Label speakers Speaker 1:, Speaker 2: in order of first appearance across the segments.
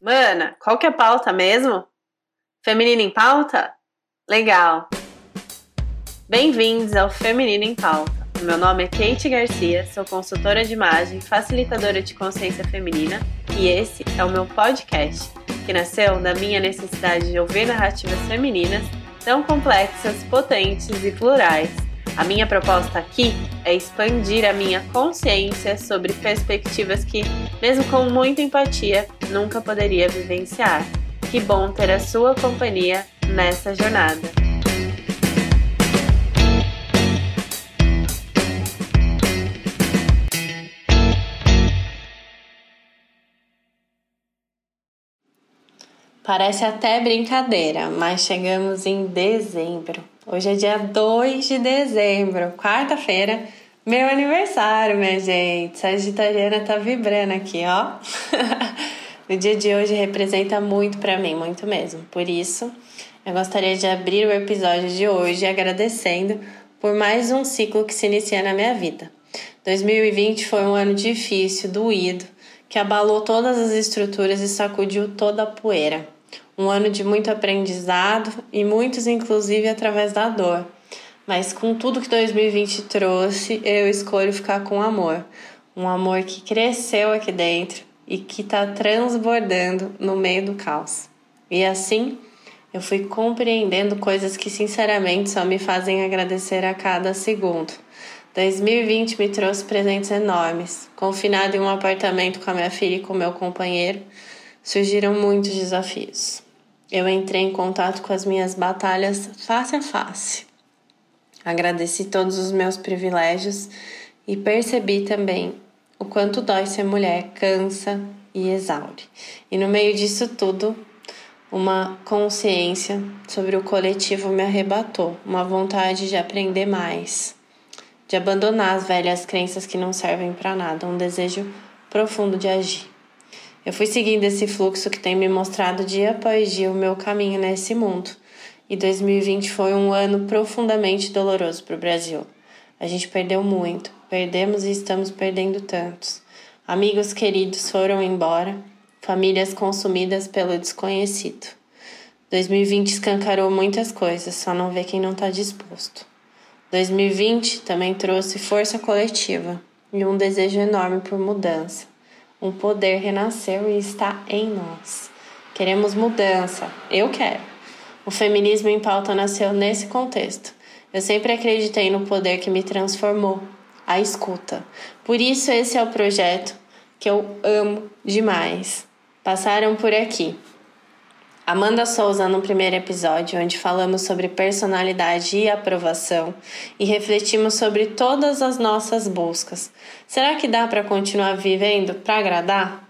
Speaker 1: Mana, qual que é a pauta mesmo? Feminino em pauta? Legal! Bem-vindos ao Feminino em Pauta. Meu nome é Kate Garcia, sou consultora de imagem, facilitadora de consciência feminina e esse é o meu podcast, que nasceu da minha necessidade de ouvir narrativas femininas tão complexas, potentes e plurais. A minha proposta aqui é expandir a minha consciência sobre perspectivas que, mesmo com muita empatia, nunca poderia vivenciar. Que bom ter a sua companhia nessa jornada. Parece até brincadeira, mas chegamos em dezembro. Hoje é dia 2 de dezembro, quarta-feira, meu aniversário, minha gente. Sagitariana tá vibrando aqui, ó. o dia de hoje representa muito para mim, muito mesmo. Por isso, eu gostaria de abrir o episódio de hoje agradecendo por mais um ciclo que se inicia na minha vida. 2020 foi um ano difícil, doído, que abalou todas as estruturas e sacudiu toda a poeira um ano de muito aprendizado e muitos, inclusive, através da dor. Mas com tudo que 2020 trouxe, eu escolho ficar com amor. Um amor que cresceu aqui dentro e que está transbordando no meio do caos. E assim, eu fui compreendendo coisas que, sinceramente, só me fazem agradecer a cada segundo. 2020 me trouxe presentes enormes. Confinado em um apartamento com a minha filha e com meu companheiro, surgiram muitos desafios eu entrei em contato com as minhas batalhas face a face. Agradeci todos os meus privilégios e percebi também o quanto dói ser mulher, cansa e exaure. E no meio disso tudo, uma consciência sobre o coletivo me arrebatou, uma vontade de aprender mais, de abandonar as velhas crenças que não servem para nada, um desejo profundo de agir. Eu fui seguindo esse fluxo que tem me mostrado dia após dia o meu caminho nesse mundo. E 2020 foi um ano profundamente doloroso para o Brasil. A gente perdeu muito, perdemos e estamos perdendo tantos. Amigos queridos foram embora, famílias consumidas pelo desconhecido. 2020 escancarou muitas coisas, só não vê quem não está disposto. 2020 também trouxe força coletiva e um desejo enorme por mudança. Um poder renasceu e está em nós. Queremos mudança. Eu quero. O feminismo em pauta nasceu nesse contexto. Eu sempre acreditei no poder que me transformou, a escuta. Por isso, esse é o projeto que eu amo demais. Passaram por aqui Amanda Souza no primeiro episódio, onde falamos sobre personalidade e aprovação e refletimos sobre todas as nossas buscas. Será que dá para continuar vivendo para agradar?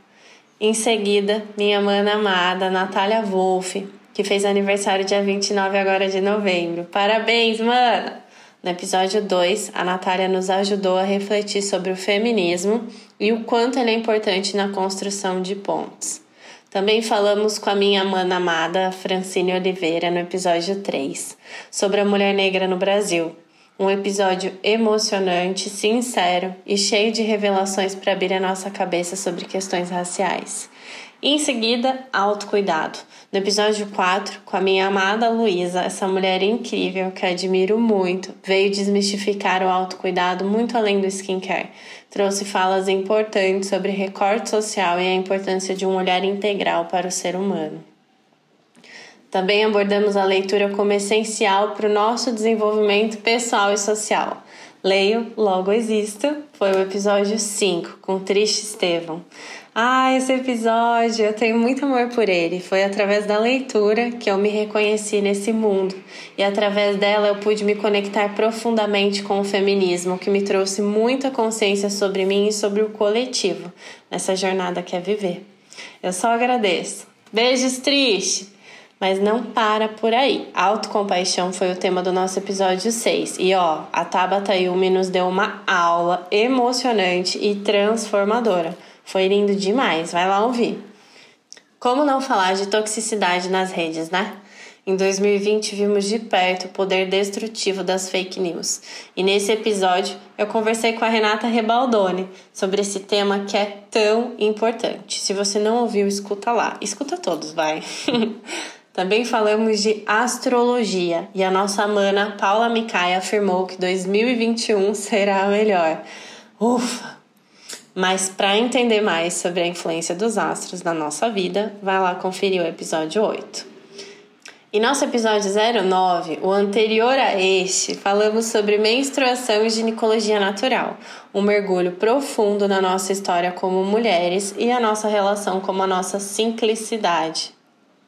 Speaker 1: Em seguida, minha mana amada Natália Wolff, que fez aniversário dia 29 agora de novembro. Parabéns, mana! No episódio 2, a Natália nos ajudou a refletir sobre o feminismo e o quanto ele é importante na construção de pontes. Também falamos com a minha mana amada Francine Oliveira no episódio 3, sobre a mulher negra no Brasil. Um episódio emocionante, sincero e cheio de revelações para abrir a nossa cabeça sobre questões raciais. Em seguida, autocuidado. No episódio 4, com a minha amada Luísa, essa mulher incrível que admiro muito, veio desmistificar o autocuidado muito além do skincare. Trouxe falas importantes sobre recorte social e a importância de um olhar integral para o ser humano. Também abordamos a leitura como essencial para o nosso desenvolvimento pessoal e social. Leio, logo existo, foi o episódio 5, com Triste Estevão. Ah, esse episódio, eu tenho muito amor por ele. Foi através da leitura que eu me reconheci nesse mundo e através dela eu pude me conectar profundamente com o feminismo, que me trouxe muita consciência sobre mim e sobre o coletivo nessa jornada que é viver. Eu só agradeço. Beijos tristes! Mas não para por aí. Autocompaixão foi o tema do nosso episódio 6. E ó, a Tabata Yumi nos deu uma aula emocionante e transformadora foi lindo demais, vai lá ouvir. Como não falar de toxicidade nas redes, né? Em 2020, vimos de perto o poder destrutivo das fake news. E nesse episódio, eu conversei com a Renata Rebaldoni sobre esse tema que é tão importante. Se você não ouviu, escuta lá. Escuta todos, vai. Também falamos de astrologia e a nossa mana Paula Micaia afirmou que 2021 será melhor. Ufa! Mas para entender mais sobre a influência dos astros na nossa vida, vai lá conferir o episódio 8. Em nosso episódio 09, o anterior a este, falamos sobre menstruação e ginecologia natural, um mergulho profundo na nossa história como mulheres e a nossa relação com a nossa simplicidade.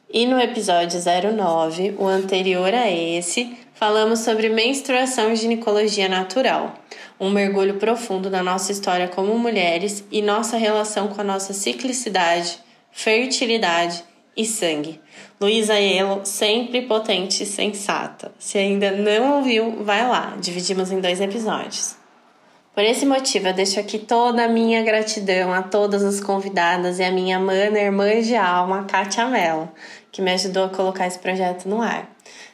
Speaker 1: E no episódio 09, o anterior a esse, falamos sobre menstruação e ginecologia natural, um mergulho profundo na nossa história como mulheres e nossa relação com a nossa ciclicidade, fertilidade e sangue. Luísa Elo, sempre potente e sensata. Se ainda não ouviu, vai lá, dividimos em dois episódios. Por esse motivo, eu deixo aqui toda a minha gratidão a todas as convidadas e a minha mana irmã de alma, Kátia Mello, que me ajudou a colocar esse projeto no ar.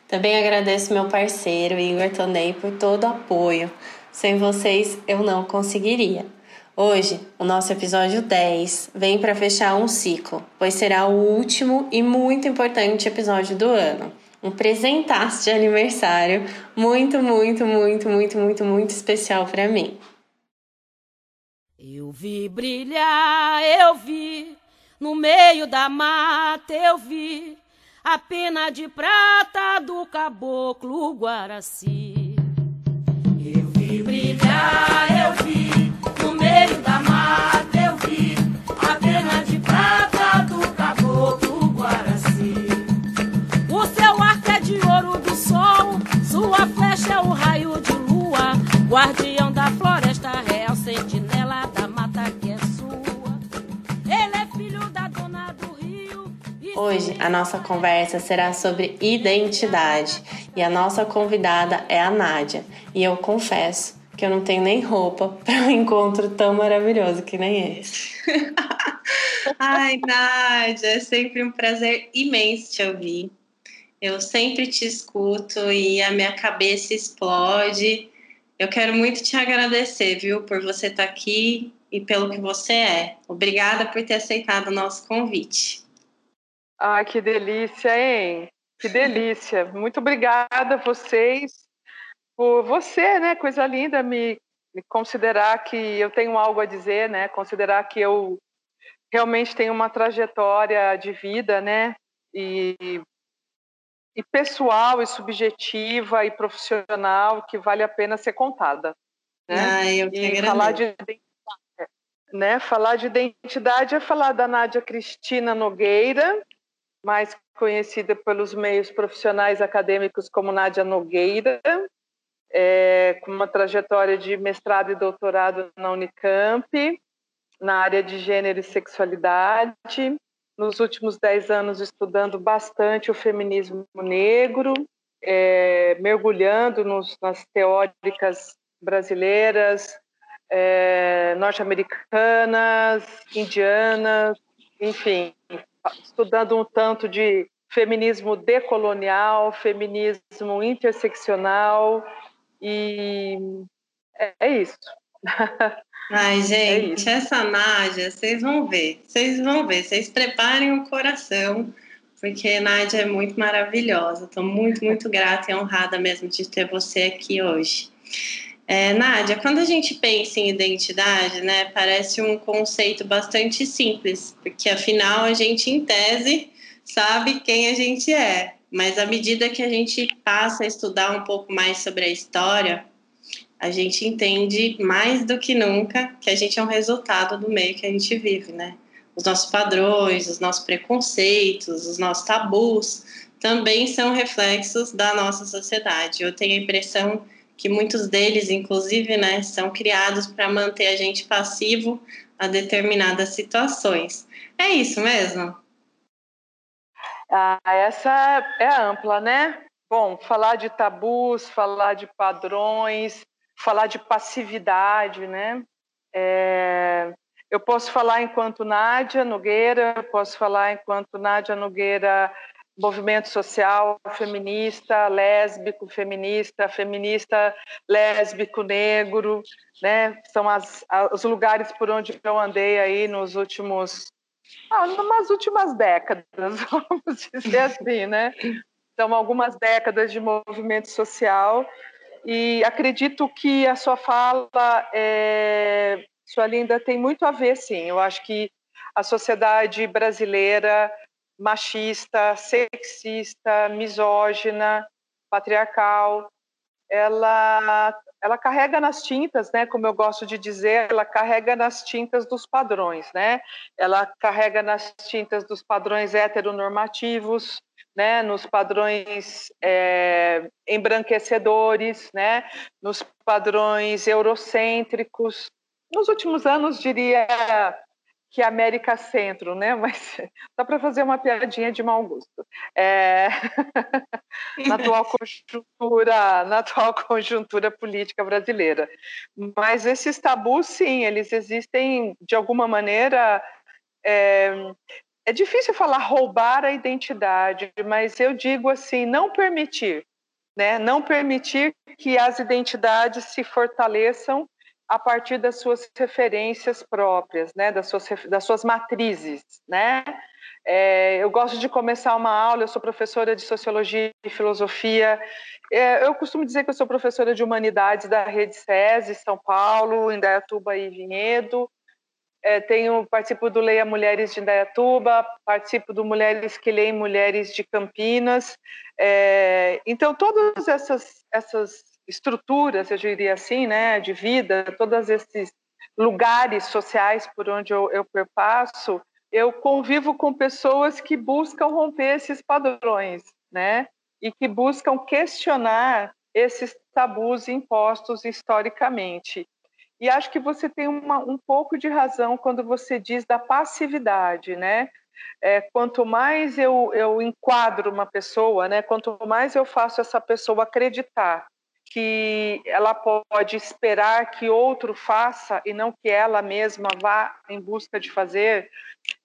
Speaker 1: Também agradeço meu parceiro, Igor Tonei, por todo o apoio. Sem vocês, eu não conseguiria. Hoje, o nosso episódio 10 vem para fechar um ciclo, pois será o último e muito importante episódio do ano. Um presentaço de aniversário muito, muito, muito, muito, muito, muito especial para mim.
Speaker 2: Eu vi brilhar, eu vi no meio da mata eu vi a pena de prata do caboclo Guaraci. De prata do caboclo Guaraci. O seu arco é de ouro do sol, sua flecha é o raio de lua, guardião da floresta real, sentinela da mata que é
Speaker 1: Hoje a nossa conversa será sobre identidade e a nossa convidada é a Nádia. E eu confesso que eu não tenho nem roupa para um encontro tão maravilhoso que nem esse. Ai, Nádia, é sempre um prazer imenso te ouvir. Eu sempre te escuto e a minha cabeça explode. Eu quero muito te agradecer, viu, por você estar aqui e pelo que você é. Obrigada por ter aceitado o nosso convite.
Speaker 3: Ah, que delícia, hein? Que delícia. Muito obrigada a vocês por você, né? Coisa linda me, me considerar que eu tenho algo a dizer, né? Considerar que eu realmente tenho uma trajetória de vida, né? E, e pessoal, e subjetiva, e profissional que vale a pena ser contada. Né?
Speaker 1: Ah, eu que
Speaker 3: e falar de né? Falar de identidade é falar da Nádia Cristina Nogueira, mais conhecida pelos meios profissionais acadêmicos como Nádia Nogueira, é, com uma trajetória de mestrado e doutorado na Unicamp, na área de gênero e sexualidade, nos últimos dez anos estudando bastante o feminismo negro, é, mergulhando nos, nas teóricas brasileiras, é, norte-americanas, indianas, enfim, estudando um tanto de feminismo decolonial, feminismo interseccional e é, isso.
Speaker 1: Ai, é gente, é essa Nádia, vocês vão ver, vocês vão ver, vocês preparem o coração, porque Nádia é muito maravilhosa. Estou muito, muito grata e honrada mesmo de ter você aqui hoje. É, Nádia, quando a gente pensa em identidade, né, parece um conceito bastante simples, porque afinal a gente, em tese, sabe quem a gente é. Mas à medida que a gente passa a estudar um pouco mais sobre a história, a gente entende mais do que nunca que a gente é um resultado do meio que a gente vive, né? Os nossos padrões, os nossos preconceitos, os nossos tabus também são reflexos da nossa sociedade. Eu tenho a impressão que muitos deles, inclusive, né, são criados para manter a gente passivo a determinadas situações. É isso mesmo?
Speaker 3: Ah, essa é ampla, né? Bom, falar de tabus, falar de padrões, falar de passividade, né? É, eu posso falar enquanto Nádia Nogueira, eu posso falar enquanto Nádia Nogueira movimento social feminista, lésbico, feminista, feminista, lésbico, negro, né? São as, os lugares por onde eu andei aí nos últimos, ah, numas últimas décadas, vamos dizer assim, né? Então, algumas décadas de movimento social e acredito que a sua fala, é, sua linda, tem muito a ver, sim. Eu acho que a sociedade brasileira machista, sexista, misógina, patriarcal, ela ela carrega nas tintas, né, como eu gosto de dizer, ela carrega nas tintas dos padrões, né? Ela carrega nas tintas dos padrões heteronormativos, né, nos padrões é, embranquecedores, né, nos padrões eurocêntricos. Nos últimos anos, diria que é América Centro, né? Mas dá para fazer uma piadinha de mau gosto. É... na atual conjuntura, na atual conjuntura política brasileira. Mas esses tabus, sim, eles existem de alguma maneira. É, é difícil falar roubar a identidade, mas eu digo assim, não permitir, né? Não permitir que as identidades se fortaleçam a partir das suas referências próprias, né, das suas, das suas matrizes, né? É, eu gosto de começar uma aula, eu sou professora de Sociologia e Filosofia, é, eu costumo dizer que eu sou professora de Humanidades da Rede SESI, São Paulo, Indaiatuba e Vinhedo, é, tenho, participo do Leia Mulheres de Indaiatuba, participo do Mulheres que Leem Mulheres de Campinas, é, então todas essas, essas estruturas, eu diria assim, né, de vida, todos esses lugares sociais por onde eu, eu perpasso, eu convivo com pessoas que buscam romper esses padrões, né, e que buscam questionar esses tabus impostos historicamente. E acho que você tem uma, um pouco de razão quando você diz da passividade, né? É, quanto mais eu, eu enquadro uma pessoa, né? Quanto mais eu faço essa pessoa acreditar que ela pode esperar que outro faça e não que ela mesma vá em busca de fazer,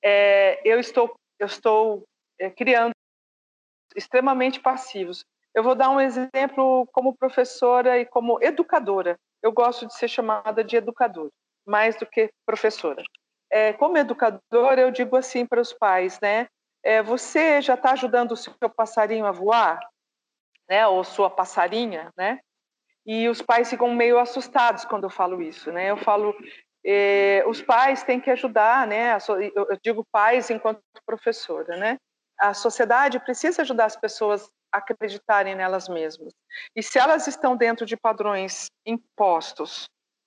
Speaker 3: é, eu estou, eu estou é, criando extremamente passivos. Eu vou dar um exemplo como professora e como educadora. Eu gosto de ser chamada de educadora, mais do que professora. É, como educadora, eu digo assim para os pais, né? É, você já está ajudando o seu passarinho a voar, né? Ou sua passarinha, né? E os pais ficam meio assustados quando eu falo isso, né? Eu falo, eh, os pais têm que ajudar, né? Eu digo pais enquanto professora, né? A sociedade precisa ajudar as pessoas a acreditarem nelas mesmas. E se elas estão dentro de padrões impostos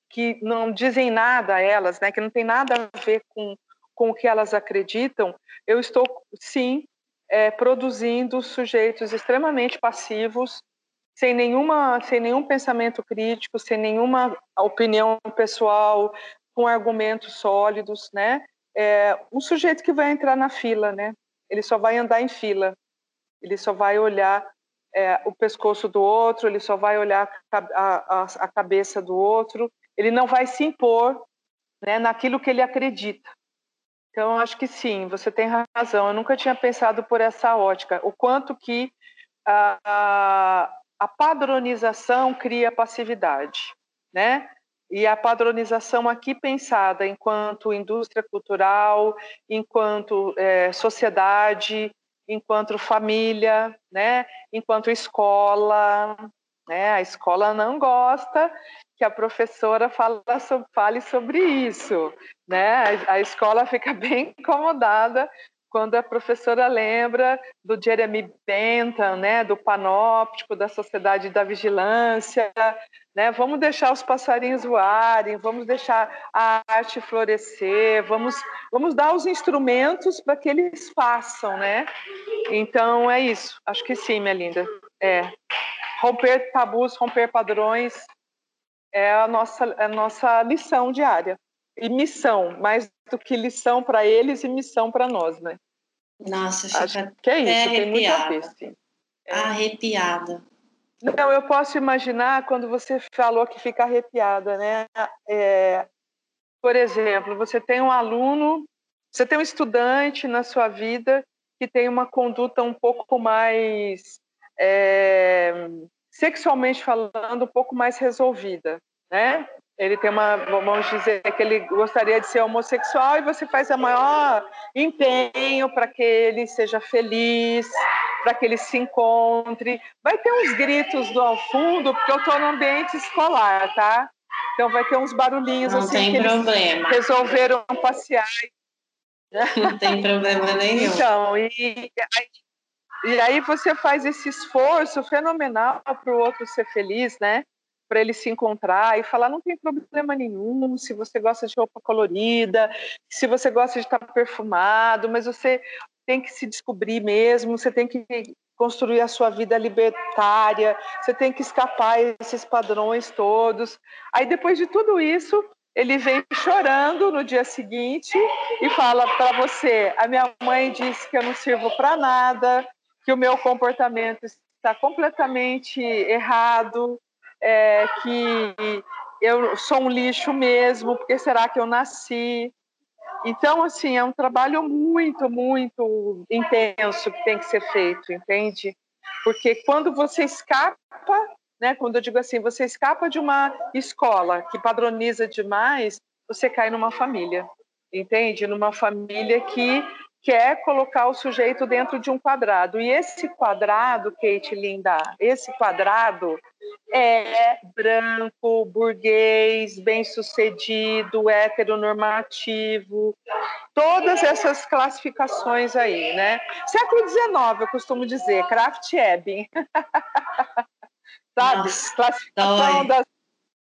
Speaker 3: que não dizem nada a elas, né? Que não tem nada a ver com com o que elas acreditam, eu estou sim é, produzindo sujeitos extremamente passivos sem nenhuma, sem nenhum pensamento crítico, sem nenhuma opinião pessoal, com argumentos sólidos, né? É, um sujeito que vai entrar na fila, né? Ele só vai andar em fila, ele só vai olhar é, o pescoço do outro, ele só vai olhar a, a, a cabeça do outro, ele não vai se impor né, naquilo que ele acredita. Então, acho que sim, você tem razão. Eu nunca tinha pensado por essa ótica, o quanto que a, a padronização cria passividade, né? E a padronização aqui pensada enquanto indústria cultural, enquanto é, sociedade, enquanto família, né? Enquanto escola, né? A escola não gosta que a professora fala, fale sobre isso, né? A escola fica bem incomodada quando a professora lembra do Jeremy Bentham, né, do panóptico, da sociedade da vigilância, né, vamos deixar os passarinhos voarem, vamos deixar a arte florescer, vamos, vamos dar os instrumentos para que eles façam, né? Então é isso, acho que sim, minha linda. É romper tabus, romper padrões é a nossa, é a nossa lição diária e missão, mais do que lição para eles e missão para nós, né?
Speaker 1: Nossa, fica
Speaker 3: Acho que é isso, tem muito a ver, sim.
Speaker 1: É. Arrepiada.
Speaker 3: Não, eu posso imaginar quando você falou que fica arrepiada, né? É, por exemplo, você tem um aluno, você tem um estudante na sua vida que tem uma conduta um pouco mais, é, sexualmente falando, um pouco mais resolvida, né? Ele tem uma, vamos dizer que ele gostaria de ser homossexual e você faz o maior empenho para que ele seja feliz, para que ele se encontre. Vai ter uns gritos do ao fundo, porque eu estou no ambiente escolar, tá? Então vai ter uns barulhinhos
Speaker 1: Não
Speaker 3: assim
Speaker 1: tem
Speaker 3: que
Speaker 1: problema.
Speaker 3: resolveram passear.
Speaker 1: Não tem problema nenhum.
Speaker 3: Então, e, aí, e aí você faz esse esforço fenomenal para o outro ser feliz, né? Para ele se encontrar e falar: não tem problema nenhum se você gosta de roupa colorida, se você gosta de estar perfumado, mas você tem que se descobrir mesmo, você tem que construir a sua vida libertária, você tem que escapar esses padrões todos. Aí depois de tudo isso, ele vem chorando no dia seguinte e fala para você: a minha mãe disse que eu não sirvo para nada, que o meu comportamento está completamente errado, é, que eu sou um lixo mesmo, porque será que eu nasci? Então, assim, é um trabalho muito, muito intenso que tem que ser feito, entende? Porque quando você escapa, né, quando eu digo assim, você escapa de uma escola que padroniza demais, você cai numa família, entende? Numa família que quer colocar o sujeito dentro de um quadrado. E esse quadrado, Kate Linda, esse quadrado é branco, burguês, bem-sucedido, heteronormativo, todas essas classificações aí, né? Século XIX, eu costumo dizer, Kraft Ebing. Sabe?
Speaker 1: Nossa,
Speaker 3: classificação
Speaker 1: dói.
Speaker 3: das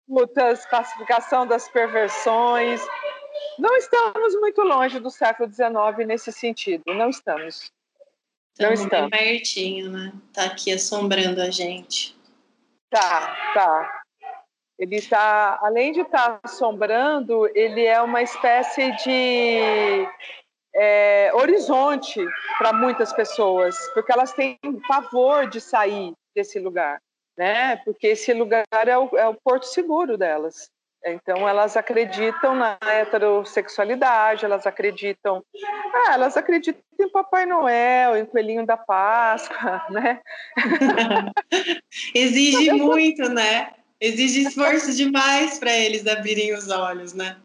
Speaker 3: lutas, classificação das perversões, não estamos muito longe do século XIX nesse sentido, não estamos. Não
Speaker 1: Estamos bem pertinho, né? Tá aqui assombrando a gente.
Speaker 3: Tá, tá. Ele está, além de estar assombrando, ele é uma espécie de é, horizonte para muitas pessoas, porque elas têm pavor de sair desse lugar, né? Porque esse lugar é o, é o porto seguro delas. Então elas acreditam na heterossexualidade, elas acreditam, ah, elas acreditam em Papai Noel, em Coelhinho da Páscoa, né?
Speaker 1: Exige muito, né? Exige esforço demais para eles abrirem os olhos, né?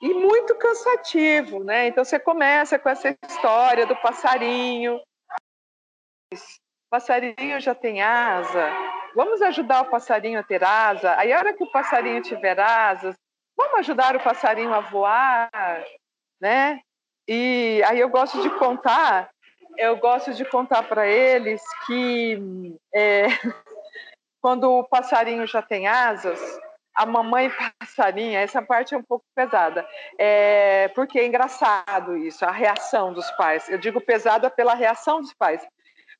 Speaker 3: E muito cansativo, né? Então você começa com essa história do passarinho. O passarinho já tem asa. Vamos ajudar o passarinho a ter asa. Aí, a hora que o passarinho tiver asas, vamos ajudar o passarinho a voar, né? E aí eu gosto de contar, eu gosto de contar para eles que é, quando o passarinho já tem asas, a mamãe passarinha, essa parte é um pouco pesada, é, porque é engraçado isso, a reação dos pais. Eu digo pesada pela reação dos pais.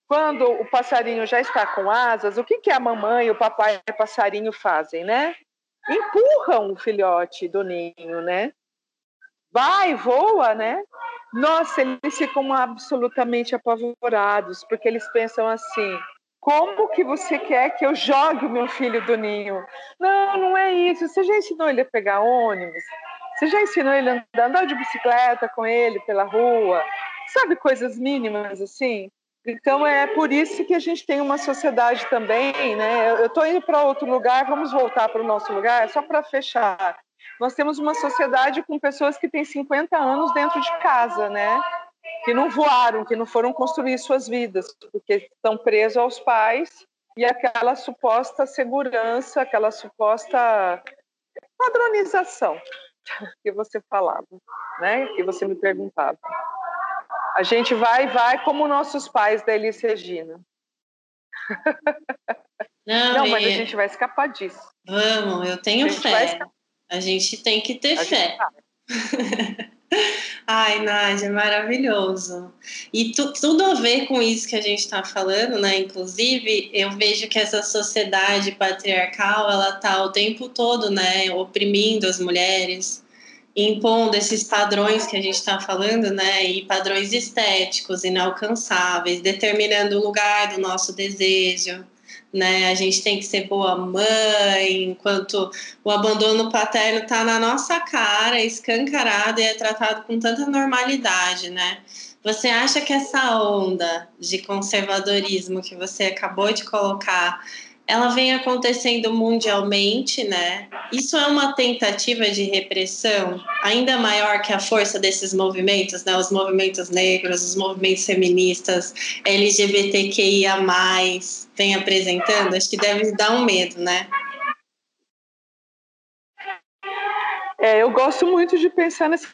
Speaker 3: Quando o passarinho já está com asas, o que, que a mamãe e o papai passarinho fazem, né? Empurram o filhote do ninho, né? Vai, voa, né? Nossa, eles ficam absolutamente apavorados, porque eles pensam assim: como que você quer que eu jogue o meu filho do ninho? Não, não é isso. Você já ensinou ele a pegar ônibus? Você já ensinou ele a andar de bicicleta com ele pela rua? Sabe, coisas mínimas assim? Então é por isso que a gente tem uma sociedade também, né? Eu estou indo para outro lugar, vamos voltar para o nosso lugar, só para fechar. Nós temos uma sociedade com pessoas que têm 50 anos dentro de casa, né? Que não voaram, que não foram construir suas vidas, porque estão presos aos pais e aquela suposta segurança, aquela suposta padronização que você falava, né? Que você me perguntava. A gente vai, vai como nossos pais da Elis Regina.
Speaker 1: Não,
Speaker 3: Não, mas a
Speaker 1: e-
Speaker 3: gente vai escapar disso.
Speaker 1: Vamos, eu tenho
Speaker 3: A
Speaker 1: fé. A gente tem que ter
Speaker 3: A
Speaker 1: fé. Ai, Nádia, maravilhoso. E tu- tudo a ver com isso que a gente está falando, né? Inclusive, eu vejo que essa sociedade patriarcal, ela tá o tempo todo, né, oprimindo as mulheres, impondo esses padrões que a gente está falando, né? E padrões estéticos, inalcançáveis, determinando o lugar do nosso desejo, né? A gente tem que ser boa mãe, enquanto o abandono paterno está na nossa cara, escancarado e é tratado com tanta normalidade, né? Você acha que essa onda de conservadorismo que você acabou de colocar ela vem acontecendo mundialmente, né? Isso é uma tentativa de repressão ainda maior que a força desses movimentos, né? Os movimentos negros, os movimentos feministas, LGBTQIA+, vem apresentando. Acho que deve dar um medo, né?
Speaker 3: É, eu gosto muito de pensar nessa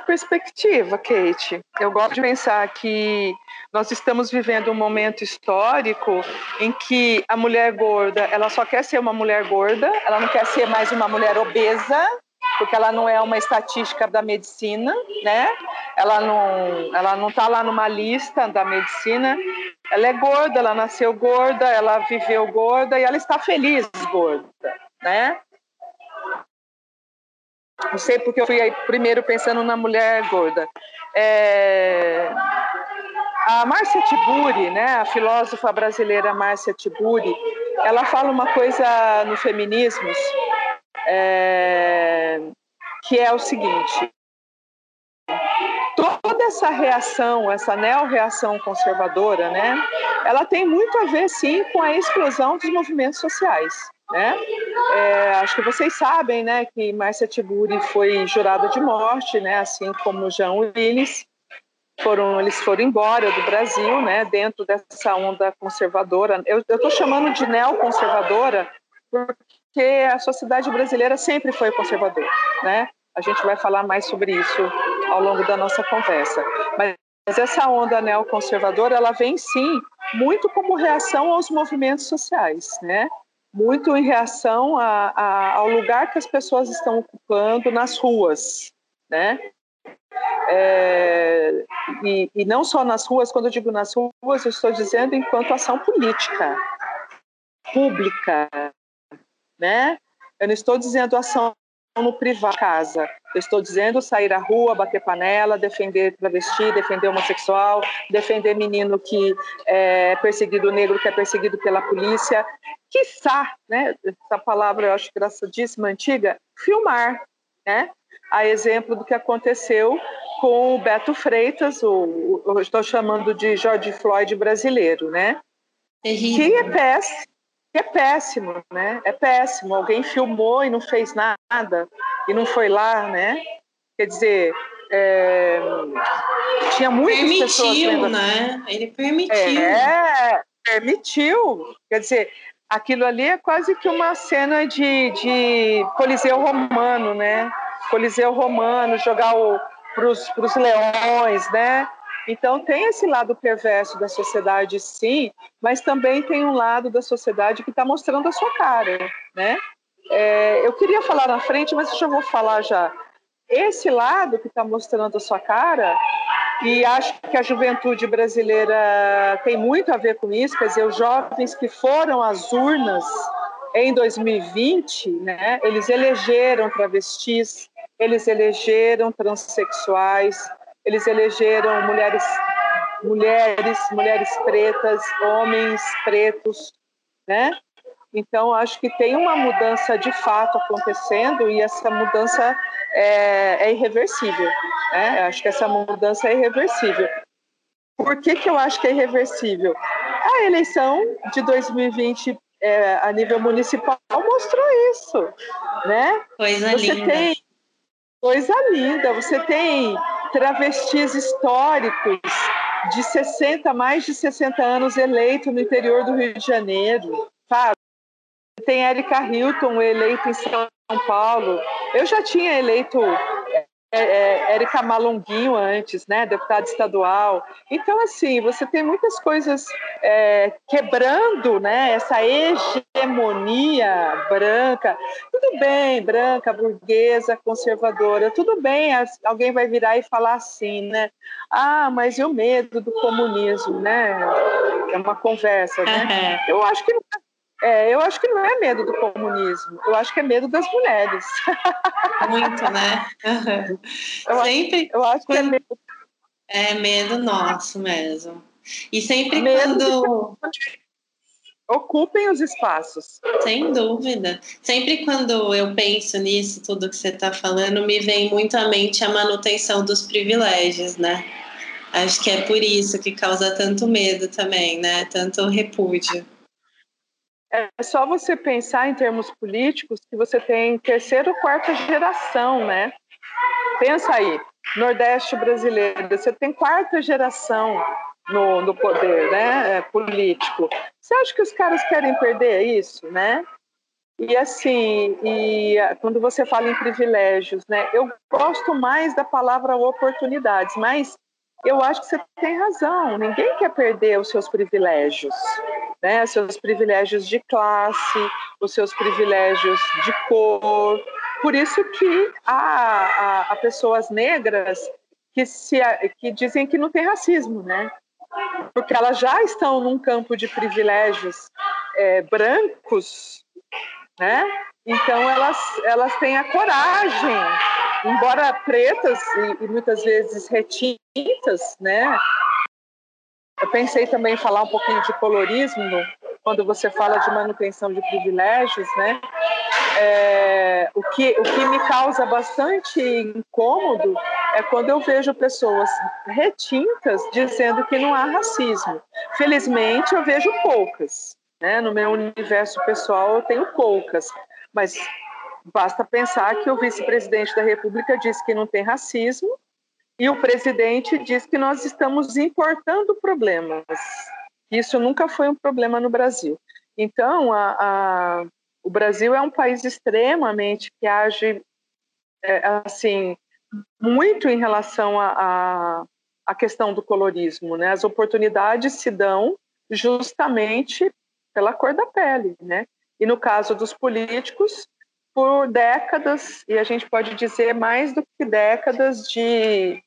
Speaker 3: perspectiva, Kate. Eu gosto de pensar que nós estamos vivendo um momento histórico em que a mulher gorda, ela só quer ser uma mulher gorda, ela não quer ser mais uma mulher obesa, porque ela não é uma estatística da medicina, né? Ela não, ela não está lá numa lista da medicina. Ela é gorda, ela nasceu gorda, ela viveu gorda e ela está feliz gorda, né? Não sei porque eu fui aí primeiro pensando na mulher gorda. É... A Márcia Tiburi, né, a filósofa brasileira Márcia Tiburi, ela fala uma coisa no Feminismos é, que é o seguinte: toda essa reação, essa neo-reação conservadora, né, ela tem muito a ver, sim, com a explosão dos movimentos sociais. Né? É, acho que vocês sabem né, que Márcia Tiburi foi jurada de morte, né, assim como Jean Willis foram eles foram embora do Brasil, né, dentro dessa onda conservadora. Eu estou chamando de neoconservadora porque a sociedade brasileira sempre foi conservadora, né? A gente vai falar mais sobre isso ao longo da nossa conversa. Mas essa onda neoconservadora, ela vem sim muito como reação aos movimentos sociais, né? Muito em reação a, a, ao lugar que as pessoas estão ocupando nas ruas, né? É, e, e, não só nas ruas, quando eu digo nas ruas, eu estou dizendo enquanto ação política, pública, né? Eu não estou dizendo ação no privado, casa. Eu estou dizendo sair à rua, bater panela, defender travesti, defender homossexual, defender menino que é perseguido, negro que é perseguido pela polícia. Quiçá, né? Essa palavra eu acho engraçadíssima, antiga, filmar, né? a exemplo do que aconteceu com o Beto Freitas, o, o estou chamando de George Floyd brasileiro, né? Terrível. Que é péssimo, é péssimo, né? É péssimo. Alguém filmou e não fez nada e não foi lá, né? Quer dizer, é, tinha muitas
Speaker 1: permitiu,
Speaker 3: pessoas
Speaker 1: vendo... né? Ele permitiu.
Speaker 3: É, permitiu. Quer dizer, aquilo ali é quase que uma cena de, de Coliseu Romano, né? Coliseu Romano, jogar para os leões, né? Então tem esse lado perverso da sociedade, sim, mas também tem um lado da sociedade que está mostrando a sua cara, né? É, eu queria falar na frente, mas eu já vou falar já. Esse lado que está mostrando a sua cara, e acho que a juventude brasileira tem muito a ver com isso, quer dizer, os jovens que foram às urnas em 2020, né, eles elegeram travestis, eles elegeram transexuais, eles elegeram mulheres, mulheres, mulheres pretas, homens pretos, né? Então acho que tem uma mudança de fato acontecendo e essa mudança é, é irreversível. Né? Acho que essa mudança é irreversível. Por que, que eu acho que é irreversível? A eleição de 2020 é, a nível municipal mostrou isso, né?
Speaker 1: Coisa Você linda. Tem,
Speaker 3: Coisa linda. Você tem travestis históricos de 60, mais de 60 anos eleitos no interior do Rio de Janeiro, sabe? Tem Erika Hilton eleita em São Paulo. Eu já tinha eleito é, é, Érica Malonguinho antes, né, deputada estadual. Então, assim, você tem muitas coisas é, quebrando né, essa hegemonia branca. Tudo bem, branca, burguesa, conservadora, tudo bem, alguém vai virar e falar assim, né? Ah, mas e o medo do comunismo, né? É uma conversa, né? Uhum. Eu acho que não é eu acho que não é medo do comunismo, eu acho que é medo das mulheres.
Speaker 1: Muito, né?
Speaker 3: Eu
Speaker 1: Sempre.
Speaker 3: Acho, eu acho que é medo.
Speaker 1: É medo nosso mesmo. E sempre Mesmo quando.
Speaker 3: Ocupem os espaços.
Speaker 1: Sem dúvida. Sempre quando eu penso nisso, tudo que você está falando, me vem muito à mente a manutenção dos privilégios, né? Acho que é por isso que causa tanto medo também, né? Tanto repúdio.
Speaker 3: É só você pensar em termos políticos que você tem terceira ou quarta geração, né? Pensa aí, Nordeste brasileiro, você tem quarta geração no, no poder, né? É, político. Você acha que os caras querem perder isso, né? E assim, e quando você fala em privilégios, né? Eu gosto mais da palavra oportunidades, mas eu acho que você tem razão. Ninguém quer perder os seus privilégios, né? Os seus privilégios de classe, os seus privilégios de cor. Por isso que há, há, há pessoas negras que, se, que dizem que não tem racismo, né? Porque elas já estão num campo de privilégios é, brancos, né? Então elas, elas têm a coragem embora pretas e, e, muitas vezes retintas, né? Eu pensei também em falar um pouquinho de colorismo quando você fala de manutenção de privilégios, né? É, o, que, o que me causa bastante incômodo é quando eu vejo pessoas retintas dizendo que não há racismo. Felizmente, eu vejo poucas. Né? No meu universo pessoal, eu tenho poucas. Mas Basta pensar que o vice-presidente da República disse que não tem racismo e o presidente diz que nós estamos importando problemas. Isso nunca foi um problema no Brasil. Então, a, a, o Brasil é um país extremamente que age é, assim muito em relação à questão do colorismo. Né? As oportunidades se dão justamente pela cor da pele, né? E no caso dos políticos, por décadas, e a gente pode dizer mais do que décadas de,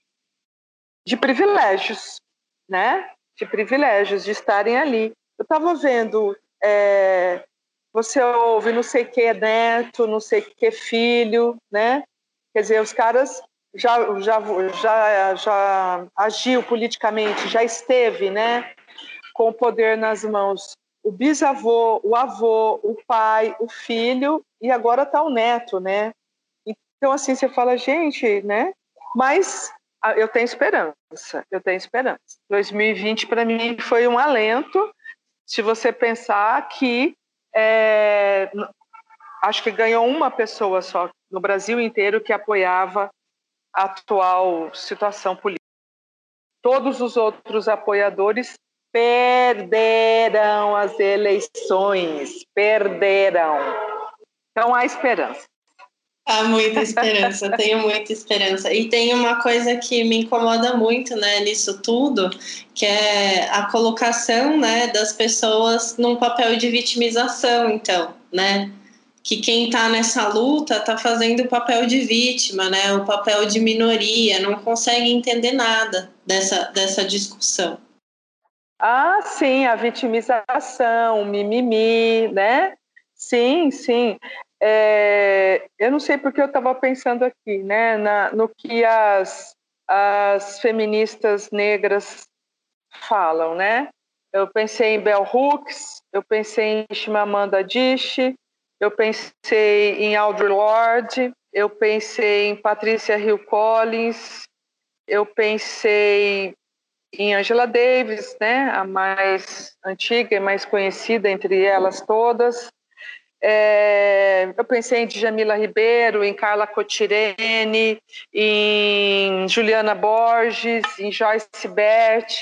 Speaker 3: de privilégios, né? De privilégios, de estarem ali. Eu estava vendo, é, você ouve não sei que neto, não sei que filho, né? Quer dizer, os caras já, já, já, já agiu politicamente, já esteve, né? Com o poder nas mãos o bisavô, o avô, o pai, o filho e agora está o neto, né? Então assim você fala, gente, né? Mas ah, eu tenho esperança, eu tenho esperança. 2020 para mim foi um alento. Se você pensar que é, acho que ganhou uma pessoa só no Brasil inteiro que apoiava a atual situação política. Todos os outros apoiadores perderam as eleições, perderam. Então há esperança.
Speaker 1: Há muita esperança, tenho muita esperança. E tem uma coisa que me incomoda muito, né, nisso tudo, que é a colocação, né, das pessoas num papel de vitimização, então, né? Que quem está nessa luta está fazendo o papel de vítima, né? O papel de minoria, não consegue entender nada dessa, dessa discussão.
Speaker 3: Ah, sim, a vitimização, o mimimi, né? Sim, sim. É, eu não sei porque eu estava pensando aqui, né, na, no que as, as feministas negras falam, né? Eu pensei em Bell Hooks, eu pensei em Chimamanda Adichie, eu pensei em Audre Lorde, eu pensei em Patricia Hill Collins, eu pensei em Angela Davis, né, a mais antiga e mais conhecida entre elas todas. É, eu pensei em Djamila Ribeiro, em Carla Cotirene, em Juliana Borges, em Joyce Bert.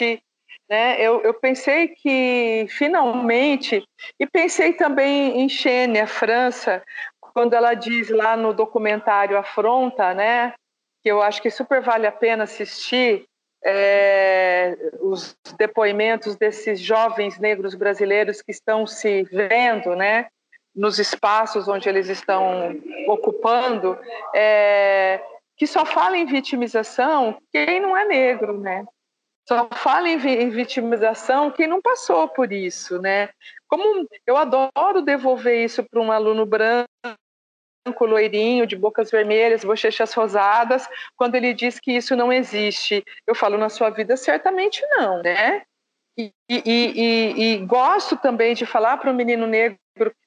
Speaker 3: Né? Eu, eu pensei que, finalmente, e pensei também em Xênia, França, quando ela diz lá no documentário Afronta, né, que eu acho que super vale a pena assistir, é, os depoimentos desses jovens negros brasileiros que estão se vendo, né, nos espaços onde eles estão ocupando, é, que só fala em vitimização quem não é negro, né? Só fala em, em vitimização quem não passou por isso, né? Como eu adoro devolver isso para um aluno branco branco, loirinho, de bocas vermelhas, bochechas rosadas, quando ele diz que isso não existe. Eu falo, na sua vida, certamente não, né? E, e, e, e gosto também de falar para o menino negro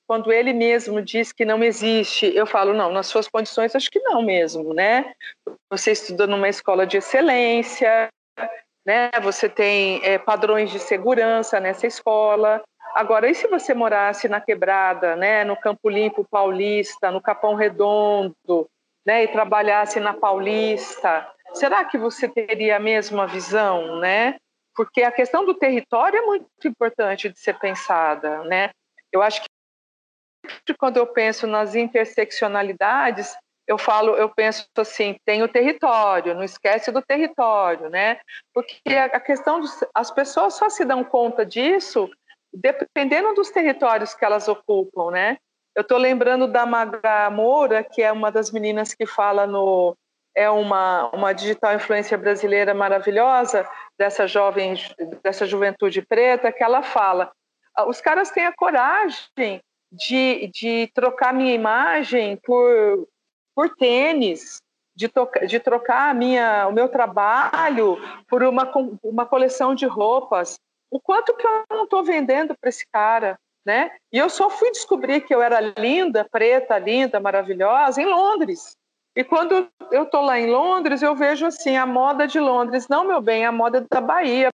Speaker 3: quando ele mesmo diz que não existe, eu falo, não, nas suas condições acho que não mesmo, né? Você estuda numa escola de excelência, né? Você tem é, padrões de segurança nessa escola. Agora, e se você morasse na Quebrada, né? No Campo Limpo Paulista, no Capão Redondo, né? E trabalhasse na Paulista, será que você teria a mesma visão, né? Porque a questão do território é muito importante de ser pensada, né? Eu acho que quando eu penso nas interseccionalidades, eu falo, eu penso assim, tem o território, não esquece do território, né? Porque a questão dos, as pessoas só se dão conta disso dependendo dos territórios que elas ocupam, né? Eu estou lembrando da Maga Moura, que é uma das meninas que fala no é uma uma digital influência brasileira maravilhosa dessa jovem dessa juventude preta que ela fala, os caras têm a coragem de, de trocar minha imagem por, por tênis, de, de trocar minha, o meu trabalho por uma, uma coleção de roupas. O quanto que eu não estou vendendo para esse cara, né? E eu só fui descobrir que eu era linda, preta, linda, maravilhosa em Londres. E quando eu estou lá em Londres, eu vejo assim a moda de Londres, não meu bem, a moda da Bahia,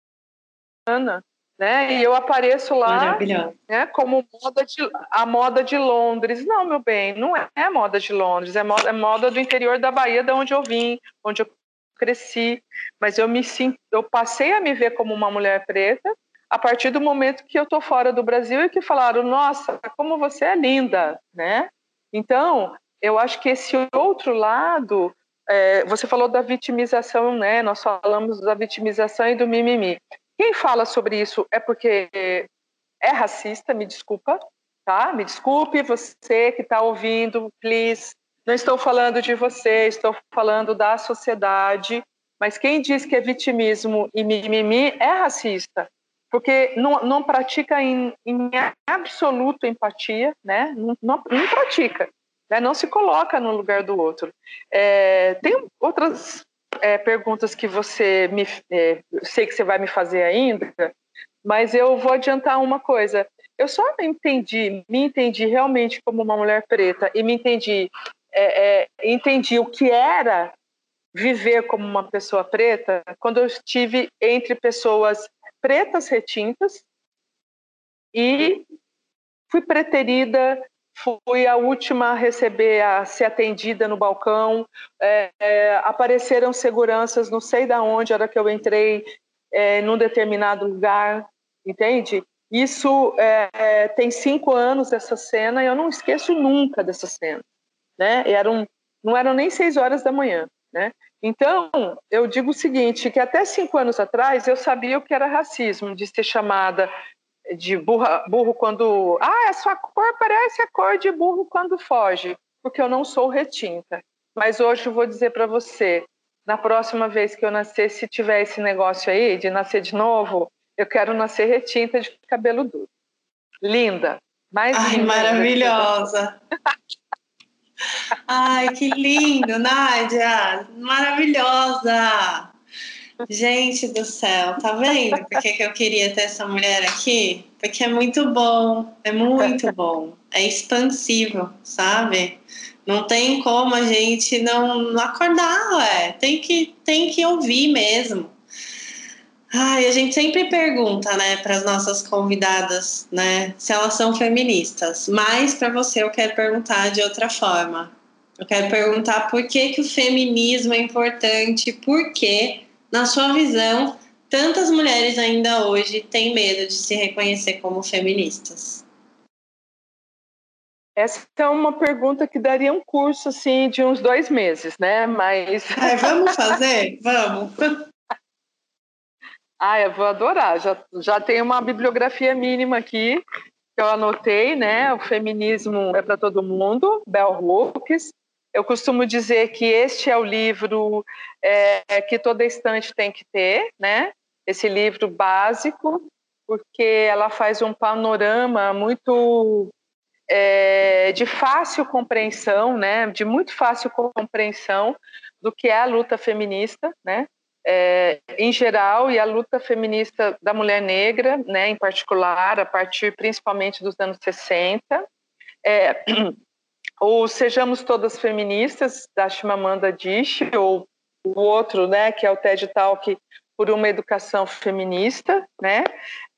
Speaker 3: Ana, né? E eu apareço lá né, como moda de, a moda de Londres. Não, meu bem, não é, é moda de Londres, é moda, é moda do interior da Bahia, de onde eu vim, onde eu cresci. Mas eu me eu passei a me ver como uma mulher preta a partir do momento que eu tô fora do Brasil e que falaram, nossa, como você é linda, né? Então, eu acho que esse outro lado, é, você falou da vitimização, né? Nós falamos da vitimização e do mimimi. Quem fala sobre isso é porque é racista, me desculpa, tá? Me desculpe você que está ouvindo, please. Não estou falando de você, estou falando da sociedade. Mas quem diz que é vitimismo e mimimi é racista, porque não, não pratica em, em absoluto empatia, né? Não, não, não pratica, né? não se coloca no lugar do outro. É, tem outras é, perguntas que você me. É, sei que você vai me fazer ainda, mas eu vou adiantar uma coisa. Eu só entendi, me entendi realmente como uma mulher preta e me entendi, é, é, entendi o que era viver como uma pessoa preta quando eu estive entre pessoas pretas retintas e fui preterida fui a última a receber, a ser atendida no balcão. É, é, apareceram seguranças, não sei da onde, a hora que eu entrei é, num determinado lugar, entende? Isso é, é, tem cinco anos essa cena e eu não esqueço nunca dessa cena, né? Eram, não eram nem seis horas da manhã, né? Então, eu digo o seguinte, que até cinco anos atrás eu sabia o que era racismo, de ser chamada de burra, burro quando. Ah, a sua cor parece a cor de burro quando foge, porque eu não sou retinta. Mas hoje eu vou dizer para você: na próxima vez que eu nascer, se tiver esse negócio aí de nascer de novo, eu quero nascer retinta de cabelo duro. Linda. Mais
Speaker 1: Ai,
Speaker 3: linda
Speaker 1: maravilhosa. Ai, que lindo, Nádia! Maravilhosa! Gente do céu, tá vendo por que, eu queria ter essa mulher aqui? Porque é muito bom, é muito bom, é expansivo, sabe? Não tem como a gente não, não acordar, ué. Tem que, tem que ouvir mesmo. Ai, a gente sempre pergunta, né, para as nossas convidadas, né, se elas são feministas. Mas para você eu quero perguntar de outra forma. Eu quero perguntar por que, que o feminismo é importante, por que na sua visão, tantas mulheres ainda hoje têm medo de se reconhecer como feministas?
Speaker 3: Essa é uma pergunta que daria um curso assim de uns dois meses, né? Mas
Speaker 1: é, vamos fazer, vamos.
Speaker 3: Ah, eu vou adorar. Já já tem uma bibliografia mínima aqui que eu anotei, né? O feminismo é para todo mundo, Bell Hooks. Eu costumo dizer que este é o livro é, que toda estante tem que ter, né? Esse livro básico, porque ela faz um panorama muito é, de fácil compreensão, né? De muito fácil compreensão do que é a luta feminista, né? É, em geral e a luta feminista da mulher negra, né, em particular, a partir principalmente dos anos 60. É, ou Sejamos Todas Feministas, da Chimamanda Adichie, ou o outro, né, que é o TED Talk por uma educação feminista, né?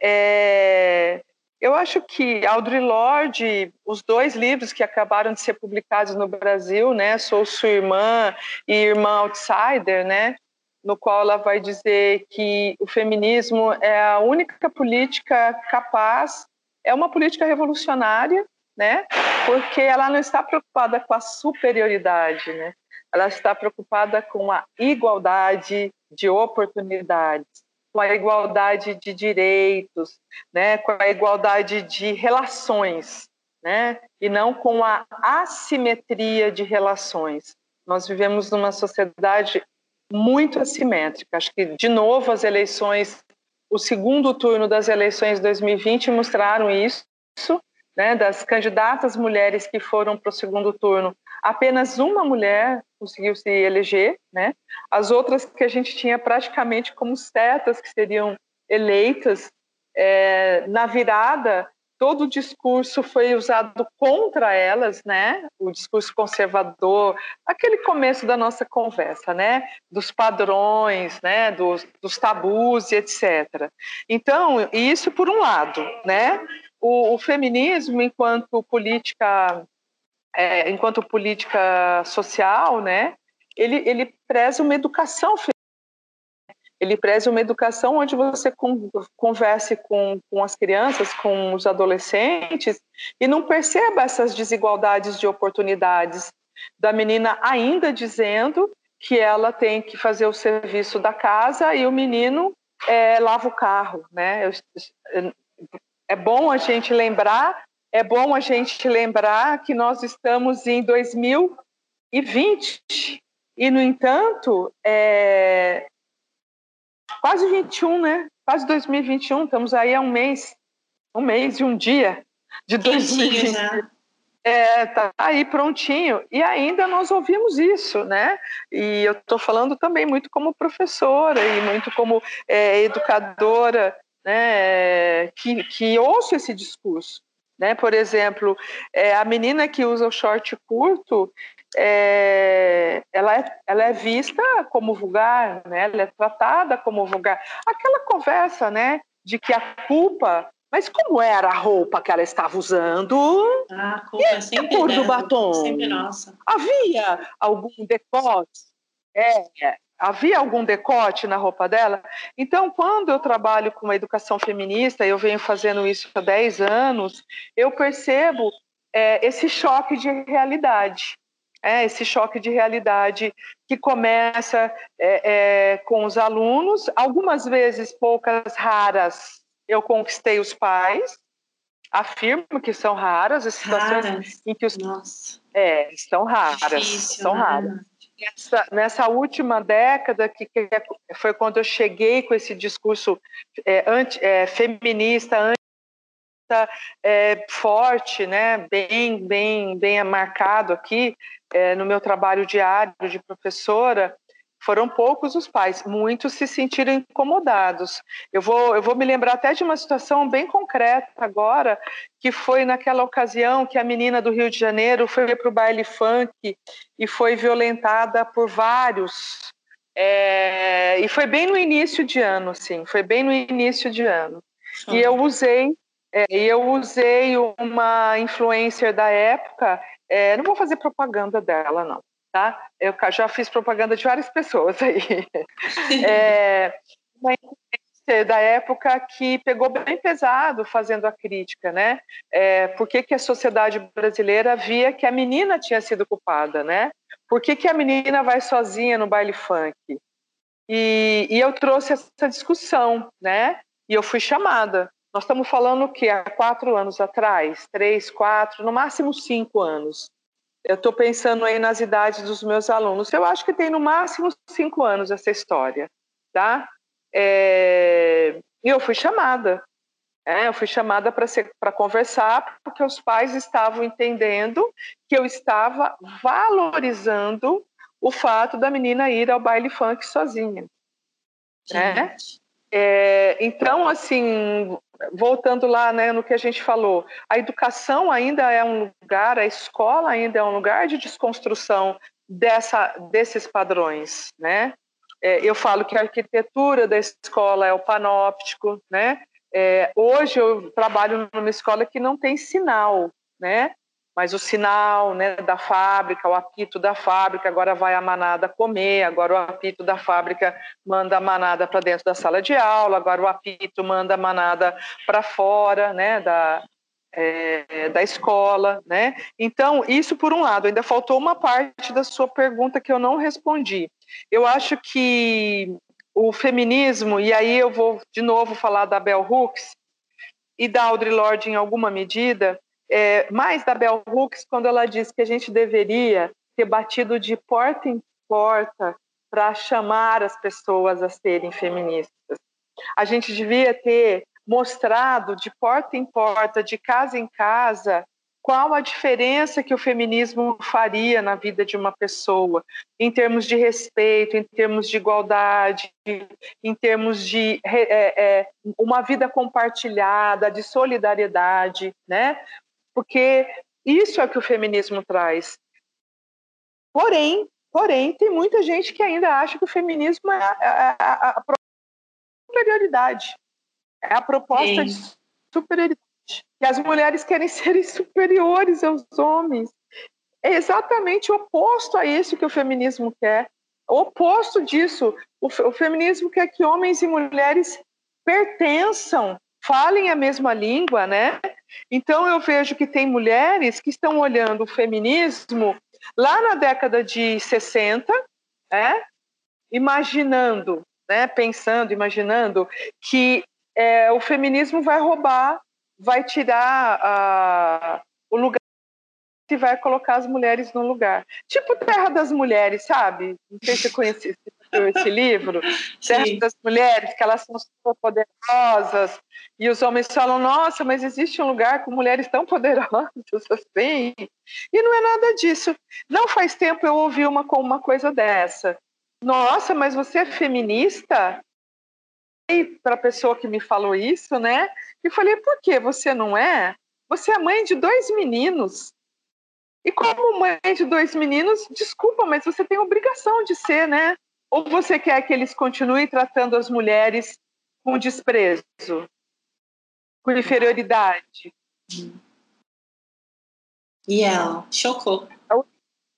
Speaker 3: É, eu acho que Audre Lorde, os dois livros que acabaram de ser publicados no Brasil, né, Sou Sua Irmã e Irmã Outsider, né, no qual ela vai dizer que o feminismo é a única política capaz, é uma política revolucionária, né, porque ela não está preocupada com a superioridade, né, ela está preocupada com a igualdade de oportunidades, com a igualdade de direitos, né, com a igualdade de relações, né, e não com a assimetria de relações. Nós vivemos numa sociedade muito assimétrica. Acho que, de novo, as eleições, o segundo turno das eleições de 2020 mostraram isso, né, das candidatas mulheres que foram para o segundo turno, apenas uma mulher conseguiu se eleger, né? As outras que a gente tinha praticamente como setas que seriam eleitas é, na virada todo o discurso foi usado contra elas, né? O discurso conservador, aquele começo da nossa conversa, né? Dos padrões, né? Dos, dos tabus e etc. Então, isso por um lado, né? O, o feminismo enquanto política, é, enquanto política social, né? Ele, ele preza uma educação ele preza uma educação onde você converse com, com as crianças, com os adolescentes, e não perceba essas desigualdades de oportunidades da menina ainda dizendo que ela tem que fazer o serviço da casa e o menino é, lava o carro, né? É bom a gente lembrar, é bom a gente lembrar que nós estamos em 2020 e, no entanto, é, quase 21, né? Quase 2021, estamos aí há um mês, um mês e um dia de 2020. Né? É, tá aí prontinho. E ainda nós ouvimos isso, né? E eu estou falando também muito como professora e muito como é, educadora, né? Que, que ouço esse discurso. Né? Por exemplo, é, a menina que usa o short curto, é, ela, é, ela é vista como vulgar, né? ela é tratada como vulgar. Aquela conversa né, de que a culpa. Mas como era a roupa que ela estava usando?
Speaker 1: Ah, a culpa é sempre
Speaker 3: a cor do batom?
Speaker 1: Sempre nossa.
Speaker 3: Havia algum decote? É, havia algum decote na roupa dela? Então, quando eu trabalho com uma educação feminista, eu venho fazendo isso há 10 anos, eu percebo é, esse choque de realidade é, esse choque de realidade que começa é, é, com os alunos, algumas vezes, poucas raras, eu conquistei os pais, afirmo que são raras as situações raras. em que os
Speaker 1: Nossa.
Speaker 3: é são raras Difícil, são né? raras nessa, nessa, última década que, que, foi quando eu cheguei com esse discurso é, anti, é, feminista anti é, forte, né, bem, bem, bem marcado aqui é, no meu trabalho diário de professora, foram poucos os pais, muitos se sentiram incomodados. Eu vou, eu vou me lembrar até de uma situação bem concreta agora, que foi naquela ocasião que a menina do Rio de Janeiro foi para o baile funk e foi violentada por vários. É, e foi bem no início de ano, sim, foi bem no início de ano. E eu usei é, eu usei uma influencer da época, é, não vou fazer propaganda dela, não, tá? Eu já fiz propaganda de várias pessoas aí. é, uma da época que pegou bem pesado fazendo a crítica, né? É, por que, que a sociedade brasileira via que a menina tinha sido culpada, né? Por que, que a menina vai sozinha no baile funk? E, e eu trouxe essa discussão, né? E eu fui chamada. Nós estamos falando que há quatro anos atrás, três, quatro, no máximo cinco anos. Eu estou pensando aí nas idades dos meus alunos. Eu acho que tem no máximo cinco anos essa história, tá? É... E eu fui chamada. É, eu fui chamada para conversar porque os pais estavam entendendo que eu estava valorizando o fato da menina ir ao baile funk sozinha. né? É, então, assim, voltando lá né, no que a gente falou, a educação ainda é um lugar, a escola ainda é um lugar de desconstrução dessa, desses padrões, né? É, eu falo que a arquitetura da escola é o panóptico, né? É, hoje eu trabalho numa escola que não tem sinal, né? Mas o sinal né, da fábrica, o apito da fábrica, agora vai a manada comer, agora o apito da fábrica manda a manada para dentro da sala de aula, agora o apito manda a manada para fora né, da, é, da escola. Né? Então, isso por um lado, ainda faltou uma parte da sua pergunta que eu não respondi. Eu acho que o feminismo, e aí eu vou de novo falar da Bell Hooks e da Audre Lorde em alguma medida, é, mais da Bell Hooks quando ela diz que a gente deveria ter batido de porta em porta para chamar as pessoas a serem feministas. A gente devia ter mostrado de porta em porta, de casa em casa, qual a diferença que o feminismo faria na vida de uma pessoa, em termos de respeito, em termos de igualdade, em termos de é, é, uma vida compartilhada, de solidariedade, né? Porque isso é o que o feminismo traz. Porém, porém, tem muita gente que ainda acha que o feminismo é a, a, a, a superioridade, é a proposta Sim. de superioridade. Que as mulheres querem serem superiores aos homens. É exatamente o oposto a isso que o feminismo quer. O oposto disso, o, o feminismo quer que homens e mulheres pertençam falem a mesma língua, né? Então eu vejo que tem mulheres que estão olhando o feminismo lá na década de 60, né? imaginando, né? pensando, imaginando que é, o feminismo vai roubar, vai tirar o lugar e vai colocar as mulheres no lugar. Tipo Terra das Mulheres, sabe? Não sei se você conhece esse livro, Sim. das Mulheres, que elas são super poderosas, e os homens falam, nossa, mas existe um lugar com mulheres tão poderosas assim. E não é nada disso. Não faz tempo eu ouvi uma, uma coisa dessa. Nossa, mas você é feminista? E para a pessoa que me falou isso, né? E falei, por que você não é? Você é mãe de dois meninos. E como mãe de dois meninos, desculpa, mas você tem obrigação de ser, né? Ou você quer que eles continuem tratando as mulheres com desprezo, com inferioridade?
Speaker 1: E ela chocou.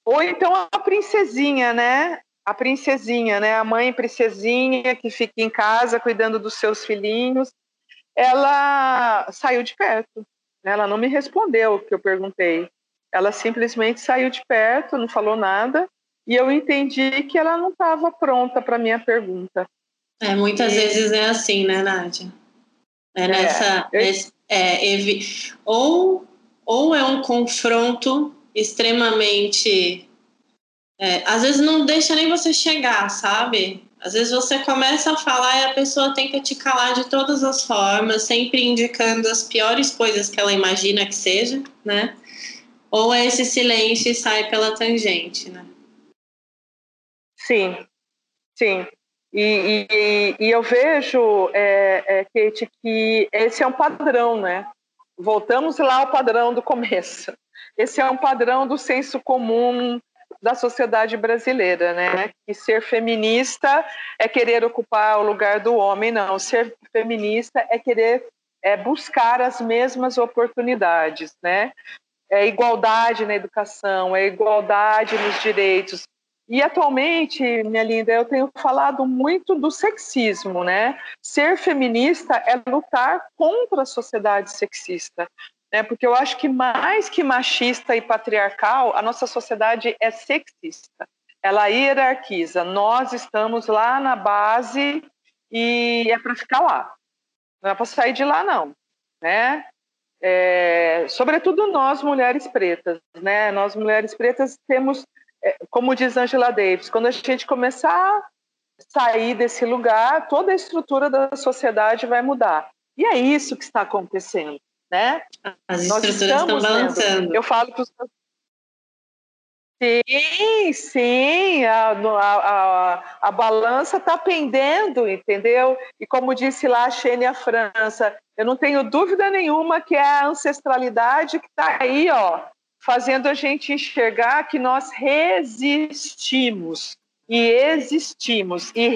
Speaker 3: Ou então a princesinha, né? A princesinha, né? A mãe princesinha que fica em casa cuidando dos seus filhinhos. Ela saiu de perto. Né? Ela não me respondeu o que eu perguntei. Ela simplesmente saiu de perto, não falou nada, e eu entendi que ela não estava pronta para minha pergunta.
Speaker 1: É, muitas e... vezes é assim, né, Nádia? É, é nessa. Eu... Nesse, é, evi... ou, ou é um confronto extremamente. É, às vezes não deixa nem você chegar, sabe? Às vezes você começa a falar e a pessoa tenta te calar de todas as formas, sempre indicando as piores coisas que ela imagina que seja, né? ou é esse silêncio e sai pela tangente, né?
Speaker 3: Sim, sim. E, e, e eu vejo, é, é, Kate, que esse é um padrão, né? Voltamos lá ao padrão do começo. Esse é um padrão do senso comum da sociedade brasileira, né? Que ser feminista é querer ocupar o lugar do homem, não. Ser feminista é querer é buscar as mesmas oportunidades, né? é igualdade na educação, é igualdade nos direitos. E atualmente, minha linda, eu tenho falado muito do sexismo, né? Ser feminista é lutar contra a sociedade sexista, né? Porque eu acho que mais que machista e patriarcal, a nossa sociedade é sexista. Ela hierarquiza. Nós estamos lá na base e é para ficar lá. Não é para sair de lá, não. Né? é, sobretudo nós mulheres pretas, né? Nós mulheres pretas temos, como diz Angela Davis, quando a gente começar a sair desse lugar, toda a estrutura da sociedade vai mudar. E é isso que está acontecendo, né?
Speaker 1: As nós estruturas estão balançando.
Speaker 3: Eu falo que os Sim, sim, a, a, a, a balança está pendendo, entendeu? E como disse lá a Xênia França, eu não tenho dúvida nenhuma que é a ancestralidade que está aí, ó, fazendo a gente enxergar que nós resistimos e existimos e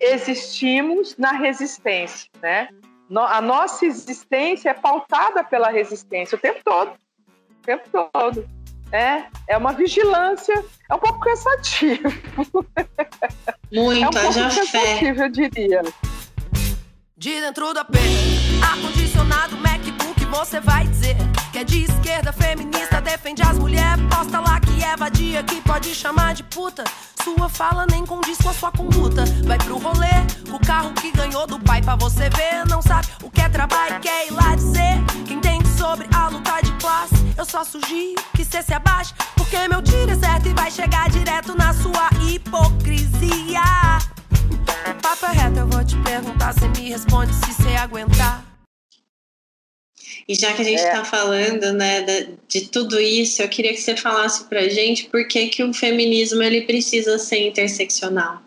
Speaker 3: reexistimos na resistência, né? A nossa existência é pautada pela resistência o tempo todo, o tempo todo. É, é uma vigilância, é um pouco cansativo.
Speaker 1: Muito, é um pouco cansativo,
Speaker 3: fé. eu diria.
Speaker 4: De dentro da perna, ar-condicionado, MacBook, você vai dizer que é de esquerda, feminista, defende as mulheres, posta lá que é vadia, que pode chamar de puta. Sua fala nem condiz com a sua conduta. Vai pro rolê, o carro que ganhou do pai pra você ver. Não sabe o que é trabalho, quer ir lá dizer. Quem tem sobre a luta de classe, eu só sugiro que cê se abaixe. Porque meu tiro é certo e vai chegar direto na sua hipocrisia. Papo é reto, eu vou te perguntar, cê me responde se cê aguentar.
Speaker 1: E já que a gente está é. falando né, de, de, tudo isso, eu queria que você falasse para a gente por que, que o feminismo ele precisa ser interseccional.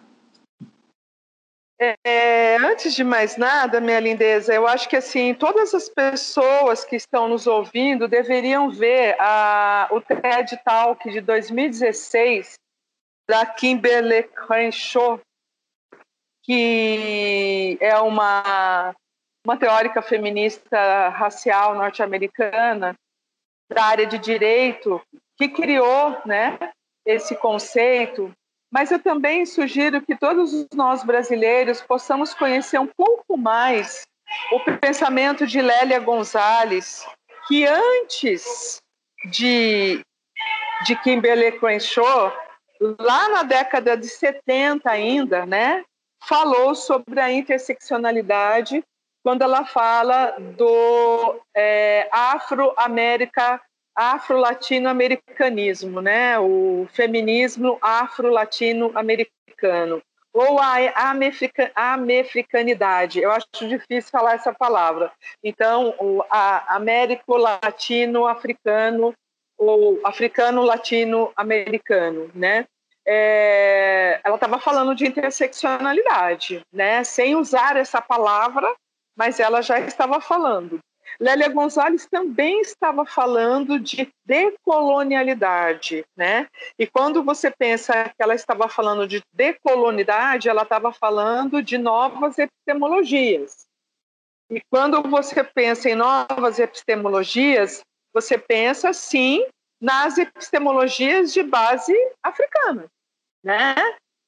Speaker 3: É, antes de mais nada, minha lindeza, eu acho que assim todas as pessoas que estão nos ouvindo deveriam ver a, o TED Talk de 2016 da Kimberly Crenshaw, que é uma uma teórica feminista racial norte-americana da área de direito que criou, né, esse conceito. Mas eu também sugiro que todos nós brasileiros possamos conhecer um pouco mais o pensamento de Lélia Gonzalez, que antes de, de Kimberly Crenshaw, lá na década de 70 ainda, né, falou sobre a interseccionalidade quando ela fala do é, Afro-América, Afro-Latino-Americanismo, né? o feminismo afro-latino-americano, ou a amefricanidade. Eu acho difícil falar essa palavra. Então, o américo-latino-africano, ou africano-latino-americano, né? É, ela estava falando de interseccionalidade, né? Sem usar essa palavra, mas ela já estava falando. Lélia Gonzalez também estava falando de decolonialidade, né? E quando você pensa que ela estava falando de decolonialidade, ela estava falando de novas epistemologias. E quando você pensa em novas epistemologias, você pensa sim nas epistemologias de base africana, né?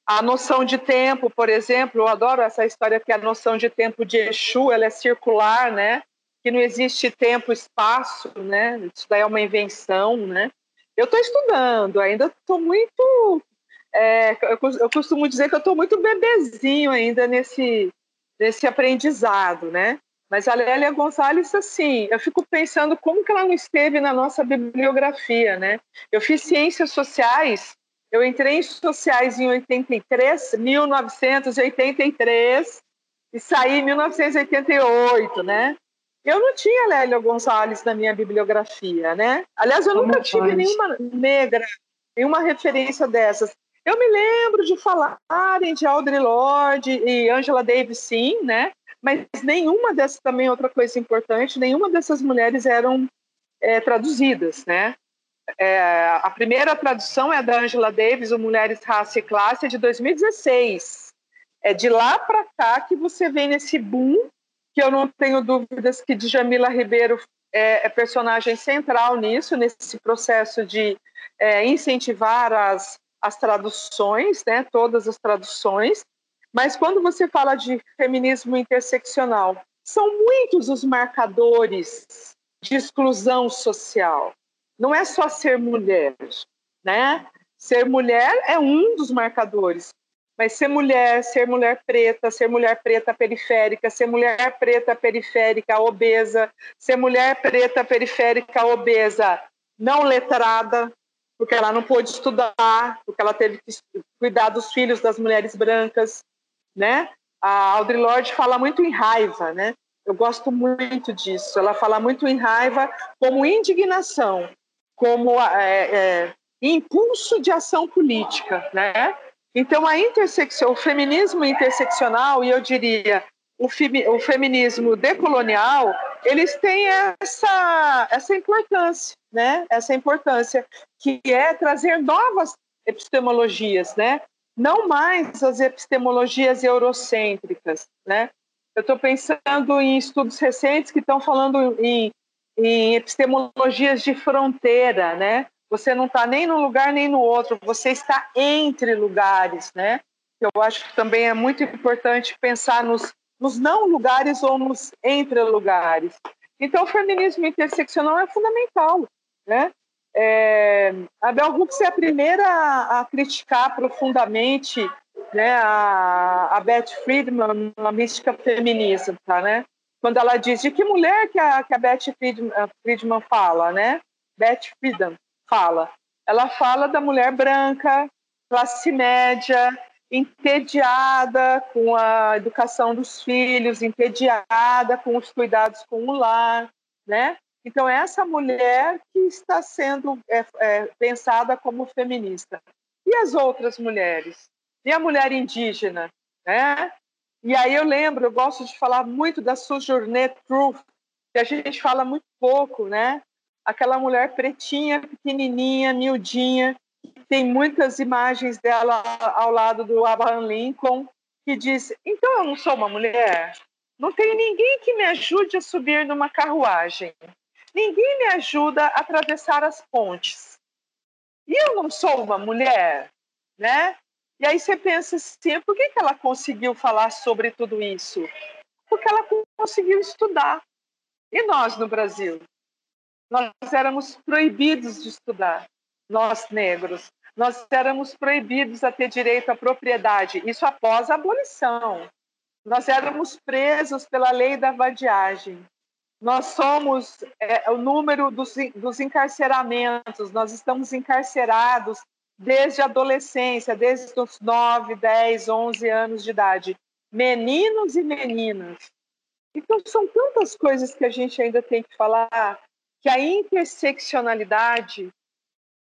Speaker 3: A noção de tempo, por exemplo, eu adoro essa história que a noção de tempo de Exu, ela é circular, né? Que não existe tempo, espaço, né? Isso daí é uma invenção, né? Eu estou estudando, ainda estou muito... É, eu costumo dizer que eu estou muito bebezinho ainda nesse, nesse aprendizado, né? Mas a Lélia Gonzalez, assim, eu fico pensando como que ela não esteve na nossa bibliografia, né? Eu fiz ciências sociais eu entrei em sociais em 83, 1983 e saí em 1988, né? Eu não tinha Lélia Gonzalez na minha bibliografia, né? Aliás, eu Como nunca tive nenhuma negra, nenhuma referência dessas. Eu me lembro de falarem de Audre Lorde e Angela Davis, sim, né? Mas nenhuma dessas, também outra coisa importante, nenhuma dessas mulheres eram é, traduzidas, né? É, a primeira tradução é da Angela Davis, o Mulheres, Raça e Classe, de 2016. É de lá para cá que você vem nesse boom, que eu não tenho dúvidas que Djamila Ribeiro é, é personagem central nisso, nesse processo de é, incentivar as, as traduções, né, todas as traduções. Mas quando você fala de feminismo interseccional, são muitos os marcadores de exclusão social não é só ser mulher, né? Ser mulher é um dos marcadores, mas ser mulher, ser mulher preta, ser mulher preta periférica, ser mulher preta periférica obesa, ser mulher preta periférica obesa não letrada, porque ela não pôde estudar, porque ela teve que cuidar dos filhos das mulheres brancas, né? A Audre Lorde fala muito em raiva, né? Eu gosto muito disso. Ela fala muito em raiva como indignação como é, é, impulso de ação política, né? Então a intersecção, o feminismo interseccional e eu diria o, o feminismo decolonial, eles têm essa essa importância, né? Essa importância que é trazer novas epistemologias, né? Não mais as epistemologias eurocêntricas, né? Eu estou pensando em estudos recentes que estão falando em, em epistemologias de fronteira, né? Você não está nem num lugar nem no outro, você está entre lugares, né? Eu acho que também é muito importante pensar nos, nos não lugares ou nos entre lugares. Então, o feminismo interseccional é fundamental, né? É, a Bell Hooks é a primeira a, a criticar profundamente né, a, a Beth Friedman, a mística feminista, tá, né? Quando ela diz de que mulher que a, que a Beth Friedman, Friedman fala, né? Beth Friedman fala. Ela fala da mulher branca, classe média, entediada com a educação dos filhos, entediada com os cuidados com o lar, né? Então, essa mulher que está sendo é, é, pensada como feminista. E as outras mulheres? E a mulher indígena? Né? E aí eu lembro, eu gosto de falar muito da Sojourner Truth, que a gente fala muito pouco, né? Aquela mulher pretinha, pequenininha, miudinha, tem muitas imagens dela ao lado do Abraham Lincoln, que diz: então eu não sou uma mulher? Não tem ninguém que me ajude a subir numa carruagem. Ninguém me ajuda a atravessar as pontes. E eu não sou uma mulher, né? E aí você pensa assim, por que, que ela conseguiu falar sobre tudo isso? Porque ela conseguiu estudar. E nós no Brasil? Nós éramos proibidos de estudar, nós negros. Nós éramos proibidos a ter direito à propriedade, isso após a abolição. Nós éramos presos pela lei da vadiagem nós somos é, o número dos, dos encarceramentos, nós estamos encarcerados desde a adolescência, desde os 9, 10, 11 anos de idade, meninos e meninas. Então, são tantas coisas que a gente ainda tem que falar, que a interseccionalidade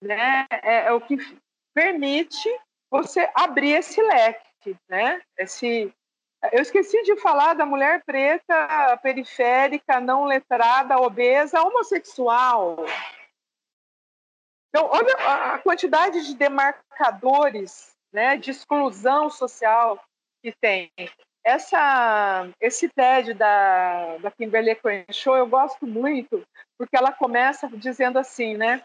Speaker 3: né, é, é o que permite você abrir esse leque, né? esse, eu esqueci de falar da mulher preta, periférica, não letrada, obesa, homossexual. Então, olha a quantidade de demarcadores né, de exclusão social que tem. Essa, esse TED da, da Kimberly Crenshaw eu gosto muito, porque ela começa dizendo assim, né?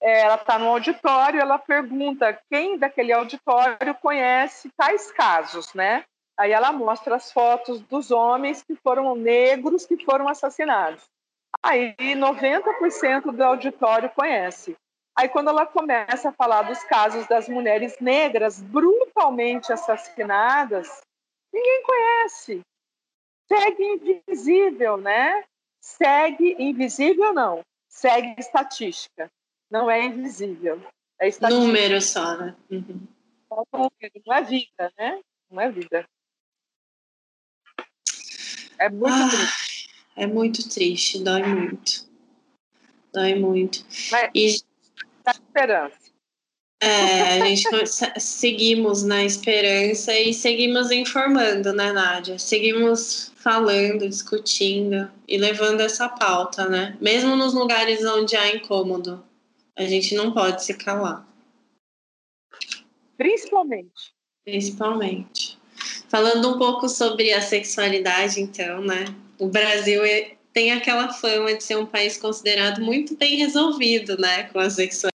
Speaker 3: É, ela está no auditório, ela pergunta quem daquele auditório conhece tais casos, né? Aí ela mostra as fotos dos homens que foram negros que foram assassinados. Aí 90% do auditório conhece. Aí quando ela começa a falar dos casos das mulheres negras brutalmente assassinadas, ninguém conhece. Segue invisível, né? Segue invisível não. Segue estatística. Não é invisível. É estatística.
Speaker 1: Número só, né? Uhum.
Speaker 3: Não é vida, né? Não é vida. É muito ah, triste.
Speaker 1: É muito triste, dói muito. Dói muito.
Speaker 3: Mas e esperança.
Speaker 1: É, a gente seguimos na esperança e seguimos informando, né, Nádia? Seguimos falando, discutindo e levando essa pauta, né? Mesmo nos lugares onde há incômodo, a gente não pode se calar.
Speaker 3: Principalmente.
Speaker 1: Principalmente. Falando um pouco sobre a sexualidade, então, né? O Brasil é, tem aquela fama de ser um país considerado muito bem resolvido, né, com a sexualidade.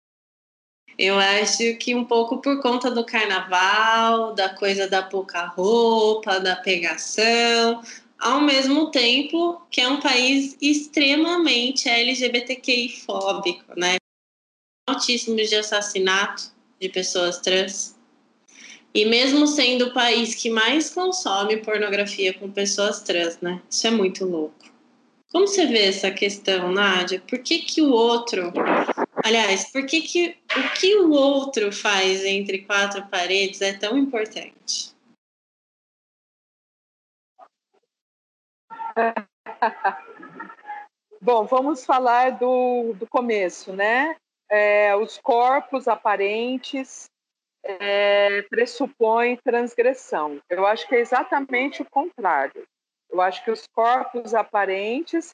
Speaker 1: Eu acho que um pouco por conta do carnaval, da coisa da pouca roupa, da pegação, ao mesmo tempo que é um país extremamente LGBTQI fóbico, né? Altíssimos de assassinato de pessoas trans. E mesmo sendo o país que mais consome pornografia com pessoas trans, né? Isso é muito louco. Como você vê essa questão, Nádia? Por que, que o outro. Aliás, por que, que o que o outro faz entre quatro paredes é tão importante?
Speaker 3: Bom, vamos falar do, do começo, né? é, os corpos aparentes é, pressupõem transgressão. Eu acho que é exatamente o contrário. Eu acho que os corpos aparentes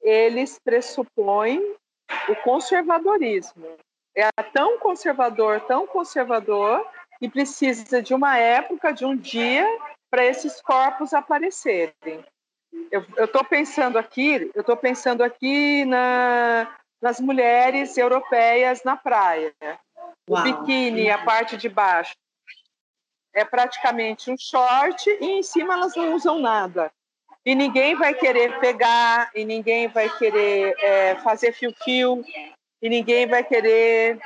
Speaker 3: eles pressupõem o conservadorismo. É tão conservador, tão conservador, que precisa de uma época, de um dia, para esses corpos aparecerem. Eu estou pensando aqui, eu estou pensando aqui na, nas mulheres europeias na praia. O Uau. biquíni, a parte de baixo, é praticamente um short e em cima elas não usam nada. E ninguém vai querer pegar, e ninguém vai querer é, fazer fio-fio, e ninguém vai querer.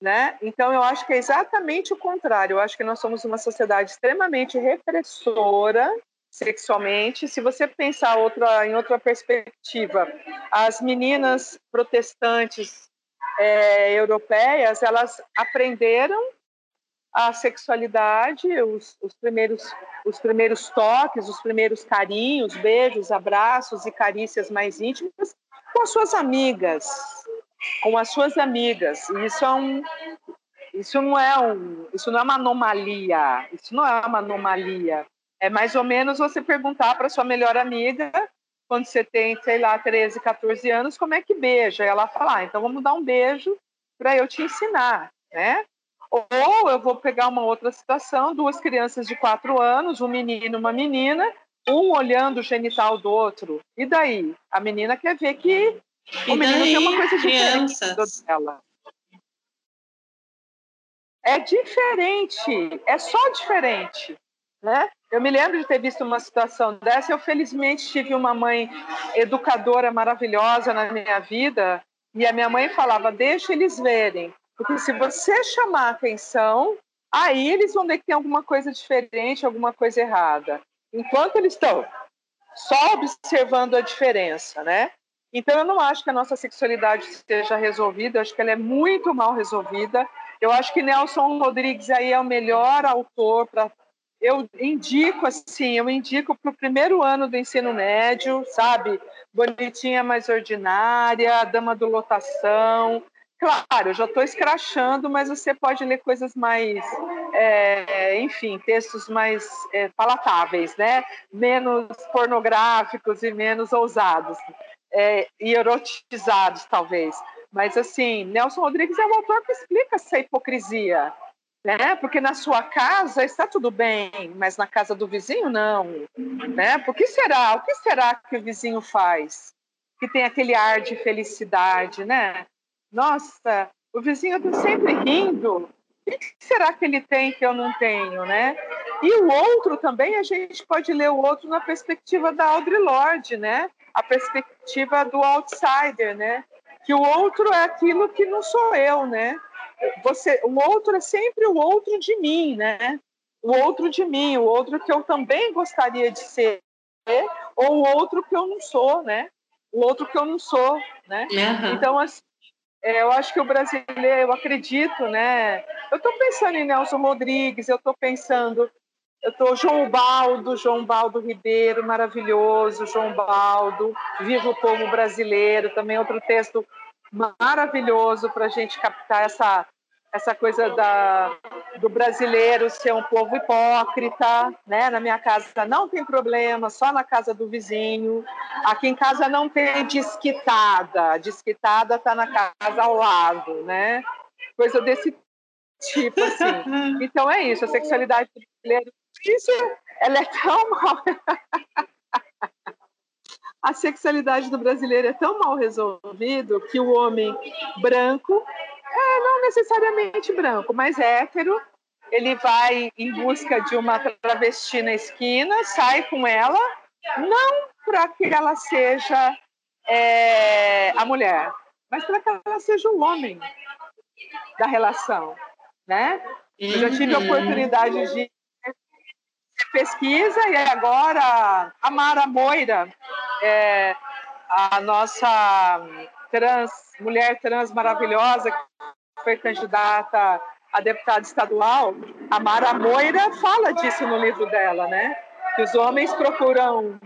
Speaker 3: Né? Então, eu acho que é exatamente o contrário. Eu acho que nós somos uma sociedade extremamente repressora sexualmente. Se você pensar outra, em outra perspectiva, as meninas protestantes é, europeias, elas aprenderam a sexualidade, os, os, primeiros, os primeiros toques, os primeiros carinhos, beijos, abraços e carícias mais íntimas com as suas amigas, com as suas amigas. E isso é um, isso não é um, isso não é uma anomalia. Isso não é uma anomalia. É mais ou menos você perguntar para sua melhor amiga, quando você tem, sei lá, 13, 14 anos, como é que beija? E ela fala, ah, então vamos dar um beijo para eu te ensinar, né? Ou eu vou pegar uma outra situação, duas crianças de quatro anos, um menino e uma menina, um olhando o genital do outro. E daí? A menina quer ver que e o menino daí, tem uma coisa diferente dela. É diferente, é só diferente. Né? Eu me lembro de ter visto uma situação dessa. Eu, felizmente, tive uma mãe educadora maravilhosa na minha vida. E a minha mãe falava: deixa eles verem. Porque se você chamar atenção, aí eles vão ver que tem alguma coisa diferente, alguma coisa errada. Enquanto eles estão só observando a diferença, né? Então eu não acho que a nossa sexualidade esteja resolvida, eu acho que ela é muito mal resolvida. Eu acho que Nelson Rodrigues aí é o melhor autor para eu indico assim, eu indico para o primeiro ano do ensino médio, sabe? Bonitinha mais ordinária, Dama do Lotação. Claro, eu já estou escrachando, mas você pode ler coisas mais, é, enfim, textos mais é, palatáveis, né? Menos pornográficos e menos ousados, é, e erotizados, talvez. Mas, assim, Nelson Rodrigues é um autor que explica essa hipocrisia, né? Porque na sua casa está tudo bem, mas na casa do vizinho não, né? Por que será? O que será que o vizinho faz? Que tem aquele ar de felicidade, né? Nossa, o vizinho está sempre rindo. O que será que ele tem que eu não tenho, né? E o outro também, a gente pode ler o outro na perspectiva da Audre Lorde, né? A perspectiva do outsider, né? Que o outro é aquilo que não sou eu, né? você, o outro é sempre o outro de mim, né? O outro de mim, o outro que eu também gostaria de ser, ou o outro que eu não sou, né? O outro que eu não sou, né? Uhum. Então, assim, eu acho que o brasileiro, eu acredito, né? Eu estou pensando em Nelson Rodrigues, eu estou pensando, eu estou João Baldo, João Baldo Ribeiro, maravilhoso, João Baldo, Viva o Povo Brasileiro, também outro texto maravilhoso para a gente captar essa, essa coisa da, do brasileiro ser um povo hipócrita, né? Na minha casa não tem problema, só na casa do vizinho. Aqui em casa não tem desquitada, a desquitada está na casa ao lado, né? Coisa desse tipo, assim. Então é isso, a sexualidade brasileira, isso, ela é tão mal a sexualidade do brasileiro é tão mal resolvido que o homem branco, é, não necessariamente branco, mas hétero, ele vai em busca de uma travesti na esquina, sai com ela, não para que ela seja é, a mulher, mas para que ela seja o homem da relação, né? Eu já tive a uhum. oportunidade de pesquisa e agora a Mara Moira, é, a nossa trans, mulher trans maravilhosa, foi candidata a deputada estadual, a Mara Moira fala disso no livro dela, né? Que os homens procuram,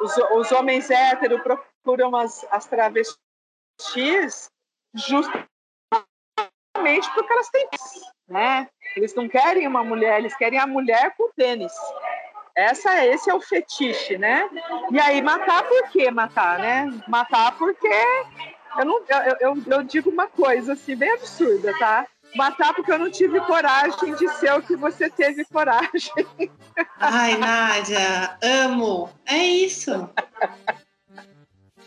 Speaker 3: os, os homens héteros procuram as, as travestis justamente porque elas têm, né? Eles não querem uma mulher, eles querem a mulher com tênis. Essa, esse é o fetiche, né? E aí matar por quê matar, né? Matar porque eu não eu, eu, eu digo uma coisa assim bem absurda, tá? Matar porque eu não tive coragem de ser o que você teve coragem.
Speaker 1: Ai, Nádia, amo. É isso.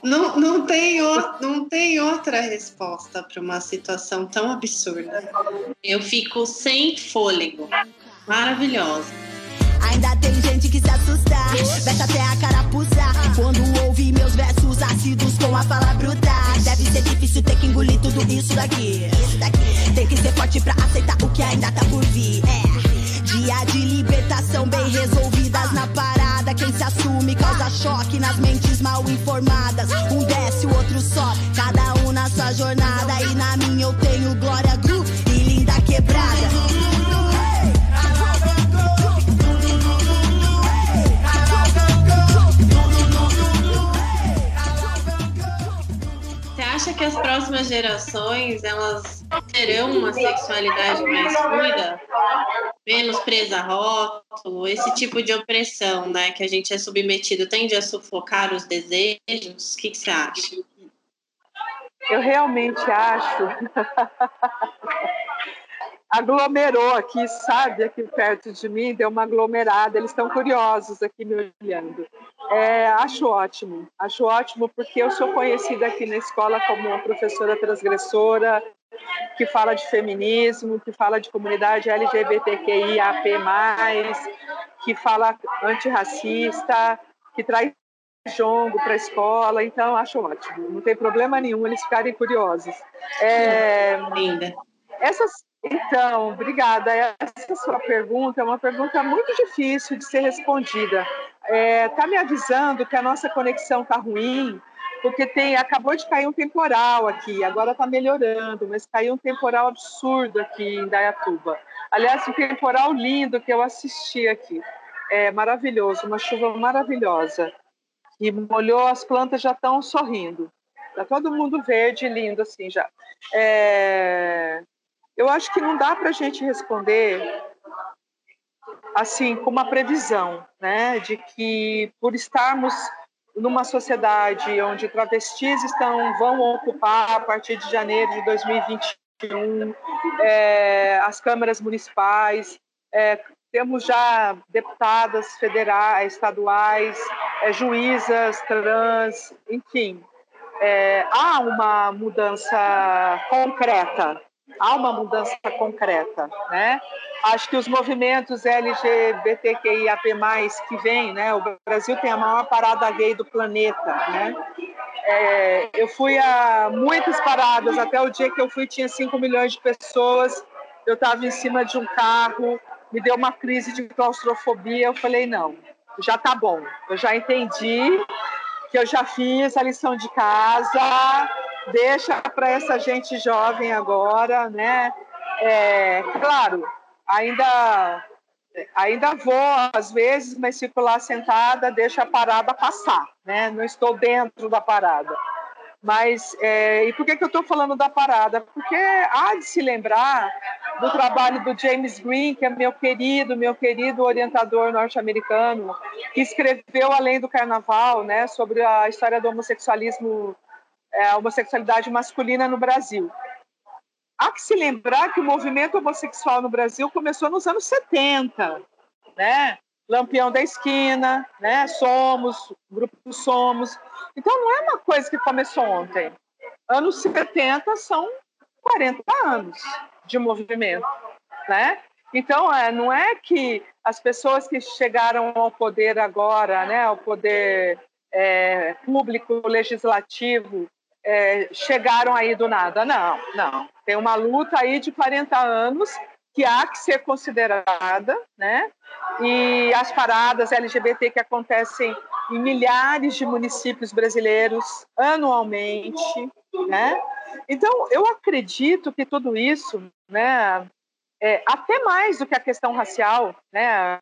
Speaker 1: Não, não, tem, o, não tem outra resposta para uma situação tão absurda. Eu fico sem fôlego. Maravilhosa.
Speaker 5: Ainda tem gente que se assusta, veste até a carapuça. Quando meus versos ácidos com a fala bruta. Deve ser difícil ter que engolir tudo isso daqui. Isso daqui. Tem que ser forte pra aceitar o que ainda tá por vir. É. Dia de libertação bem resolvidas na parada. Quem se assume causa choque nas mentes mal informadas. Um desce, o outro sobe, cada um na sua jornada. E na minha eu tenho glória, gru e linda quebrada.
Speaker 1: Acha que as próximas gerações elas terão uma sexualidade mais fluida, menos presa a rótulo, esse tipo de opressão, né, que a gente é submetido tende a sufocar os desejos? O que, que você acha?
Speaker 3: Eu realmente acho. Aglomerou aqui, sabe, aqui perto de mim, deu uma aglomerada, eles estão curiosos aqui me olhando. É, acho ótimo, acho ótimo porque eu sou conhecida aqui na escola como uma professora transgressora, que fala de feminismo, que fala de comunidade LGBTQIAP+, que fala antirracista, que traz jongo para a escola, então acho ótimo, não tem problema nenhum eles ficarem curiosos. É,
Speaker 1: Linda.
Speaker 3: Essas, então, obrigada. Essa sua pergunta é uma pergunta muito difícil de ser respondida. Está é, tá me avisando que a nossa conexão está ruim, porque tem, acabou de cair um temporal aqui, agora está melhorando, mas caiu um temporal absurdo aqui em Dayatuba. Aliás, um temporal lindo que eu assisti aqui. É maravilhoso, uma chuva maravilhosa. E molhou, as plantas já estão sorrindo. Está todo mundo verde, lindo assim já. É, eu acho que não dá para a gente responder assim com uma previsão, né, de que por estarmos numa sociedade onde travestis estão vão ocupar a partir de janeiro de 2021 é, as câmaras municipais, é, temos já deputadas federais, estaduais, é, juízas trans, enfim, é, há uma mudança concreta há uma mudança concreta, né? Acho que os movimentos LGBTQIAP+, que vêm, né? O Brasil tem a maior parada gay do planeta, né? É, eu fui a muitas paradas, até o dia que eu fui tinha 5 milhões de pessoas, eu estava em cima de um carro, me deu uma crise de claustrofobia, eu falei, não, já tá bom, eu já entendi que eu já fiz a lição de casa, deixa para essa gente jovem agora, né? É, claro, ainda ainda vou às vezes, mas fico lá sentada, deixa a parada passar, né? Não estou dentro da parada. Mas é, e por que, que eu estou falando da parada? Porque há de se lembrar do trabalho do James Green, que é meu querido, meu querido orientador norte-americano, que escreveu Além do Carnaval, né, sobre a história do homossexualismo a homossexualidade masculina no Brasil. Há que se lembrar que o movimento homossexual no Brasil começou nos anos 70, né? Lampião da Esquina, né? Somos, Grupo Somos. Então não é uma coisa que começou ontem. Anos 70 são 40 anos de movimento, né? Então, é, não é que as pessoas que chegaram ao poder agora, né, ao poder é, público, legislativo, é, chegaram aí do nada. Não, não. Tem uma luta aí de 40 anos que há que ser considerada, né? E as paradas LGBT que acontecem em milhares de municípios brasileiros anualmente, né? Então, eu acredito que tudo isso, né, é, até mais do que a questão racial, né,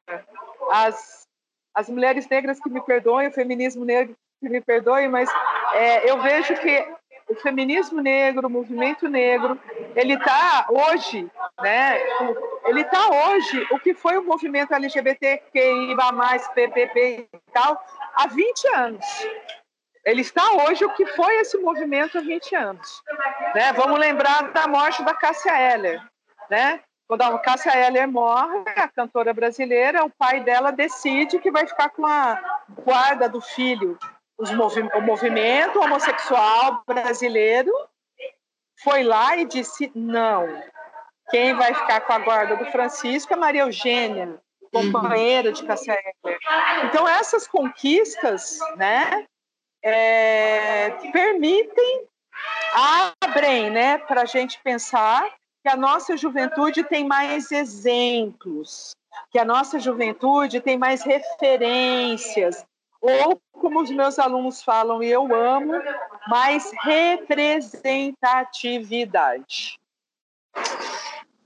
Speaker 3: as, as mulheres negras que me perdoem, o feminismo negro me perdoe, mas é, eu vejo que o feminismo negro, o movimento negro, ele está hoje, né? Ele está hoje o que foi o movimento LGBTQIA+, PPP e tal, há 20 anos. Ele está hoje o que foi esse movimento há 20 anos. Né? Vamos lembrar da morte da Cássia Eller. Né? Quando a Cássia Eller morre, a cantora brasileira, o pai dela decide que vai ficar com a guarda do filho. Movi o movimento homossexual brasileiro foi lá e disse não. Quem vai ficar com a guarda do Francisco é Maria Eugênia, companheira de Cássia. Então essas conquistas, né, é, permitem, abrem, né, para a gente pensar que a nossa juventude tem mais exemplos, que a nossa juventude tem mais referências, ou, como os meus alunos falam e eu amo, mais representatividade.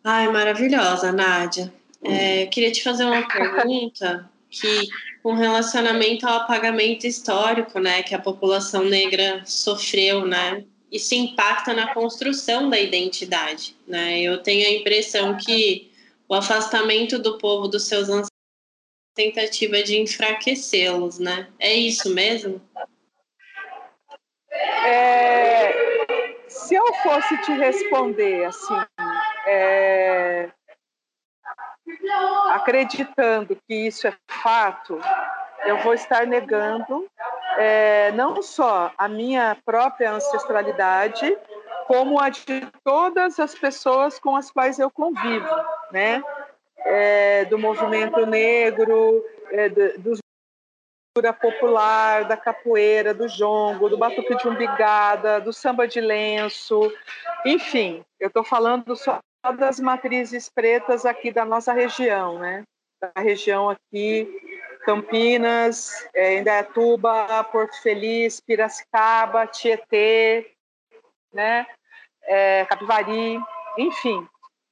Speaker 1: Ai, maravilhosa, Nádia. É, queria te fazer uma pergunta que, com relacionamento ao apagamento histórico, né, que a população negra sofreu, né, isso impacta na construção da identidade, né? Eu tenho a impressão que o afastamento do povo dos seus tentativa de enfraquecê-los, né? É isso mesmo?
Speaker 3: É, se eu fosse te responder assim, é, acreditando que isso é fato, eu vou estar negando é, não só a minha própria ancestralidade, como a de todas as pessoas com as quais eu convivo, né? É, do movimento negro, é, do, cultura popular, da capoeira, do jongo, do batuque de umbigada, do samba de lenço, enfim, eu estou falando só das matrizes pretas aqui da nossa região, né? Da região aqui Campinas, é, Indaiatuba, Porto Feliz, Piracicaba, Tietê, né? É, Capivari, enfim.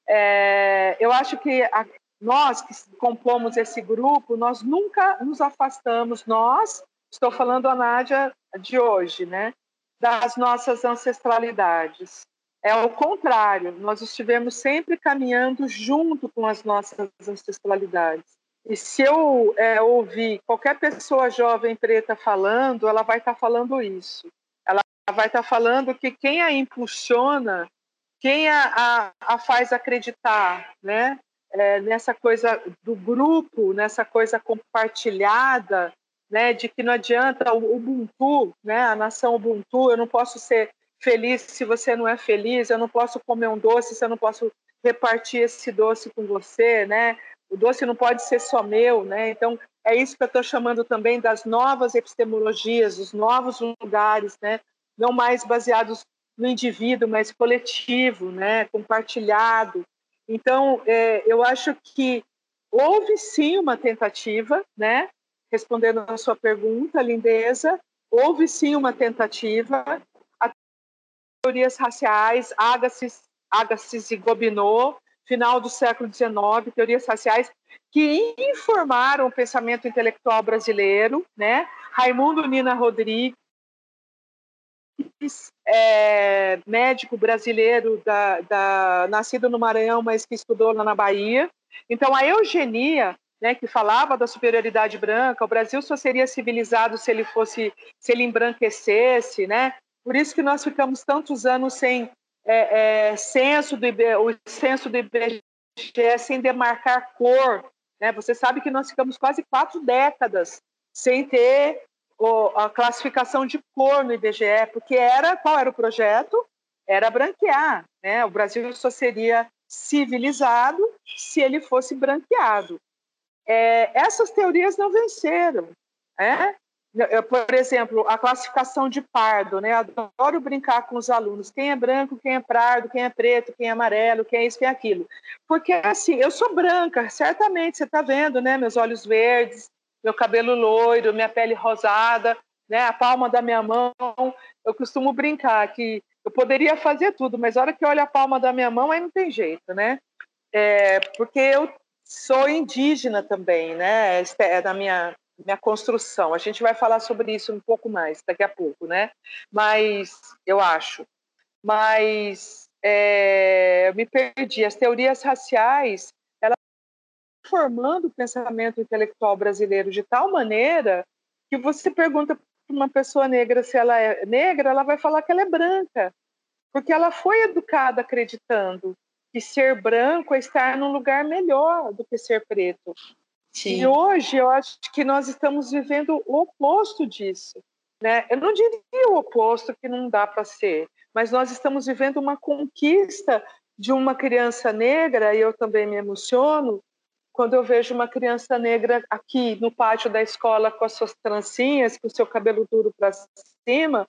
Speaker 3: É, eu acho que a, nós que compomos esse grupo, nós nunca nos afastamos, nós, estou falando a Nádia de hoje, né? Das nossas ancestralidades. É o contrário, nós estivemos sempre caminhando junto com as nossas ancestralidades. E se eu é, ouvir qualquer pessoa jovem preta falando, ela vai estar tá falando isso. Ela vai estar tá falando que quem a impulsiona, quem a, a, a faz acreditar, né? É, nessa coisa do grupo, nessa coisa compartilhada, né? De que não adianta o Ubuntu, né? A nação Ubuntu, eu não posso ser feliz se você não é feliz, eu não posso comer um doce se eu não posso repartir esse doce com você, né? o doce não pode ser só meu, né? Então é isso que eu estou chamando também das novas epistemologias, os novos lugares, né? Não mais baseados no indivíduo, mas coletivo, né? Compartilhado. Então é, eu acho que houve sim uma tentativa, né? Respondendo a sua pergunta, lindeza, houve sim uma tentativa. As teorias raciais, Agassiz, Agassiz e Gobineau, final do século XIX, teorias raciais que informaram o pensamento intelectual brasileiro, né? Raimundo Nina Rodrigues, é, médico brasileiro da, da, nascido no Maranhão, mas que estudou lá na Bahia. Então, a eugenia, né, que falava da superioridade branca, o Brasil só seria civilizado se ele fosse, se ele embranquecesse, né? Por isso que nós ficamos tantos anos sem é, é, censo do IBGE, o censo do IBGE sem demarcar cor. Né? Você sabe que nós ficamos quase quatro décadas sem ter o, a classificação de cor no IBGE, porque era qual era o projeto? Era branquear. Né? O Brasil só seria civilizado se ele fosse branqueado. É, essas teorias não venceram. Né? Por exemplo, a classificação de pardo, né? Adoro brincar com os alunos. Quem é branco, quem é pardo, quem é preto, quem é amarelo, quem é isso, quem é aquilo. Porque, assim, eu sou branca, certamente, você está vendo, né? Meus olhos verdes, meu cabelo loiro, minha pele rosada, né? A palma da minha mão. Eu costumo brincar que eu poderia fazer tudo, mas a hora que eu olho a palma da minha mão, aí não tem jeito, né? É, porque eu sou indígena também, né? É da minha minha construção. A gente vai falar sobre isso um pouco mais daqui a pouco, né? Mas eu acho. Mas é, eu me perdi. As teorias raciais, elas formando o pensamento intelectual brasileiro de tal maneira que você pergunta para uma pessoa negra se ela é negra, ela vai falar que ela é branca, porque ela foi educada acreditando que ser branco é estar num lugar melhor do que ser preto. Sim. E hoje eu acho que nós estamos vivendo o oposto disso. Né? Eu não diria o oposto que não dá para ser, mas nós estamos vivendo uma conquista de uma criança negra, e eu também me emociono quando eu vejo uma criança negra aqui no pátio da escola com as suas trancinhas, com o seu cabelo duro para cima,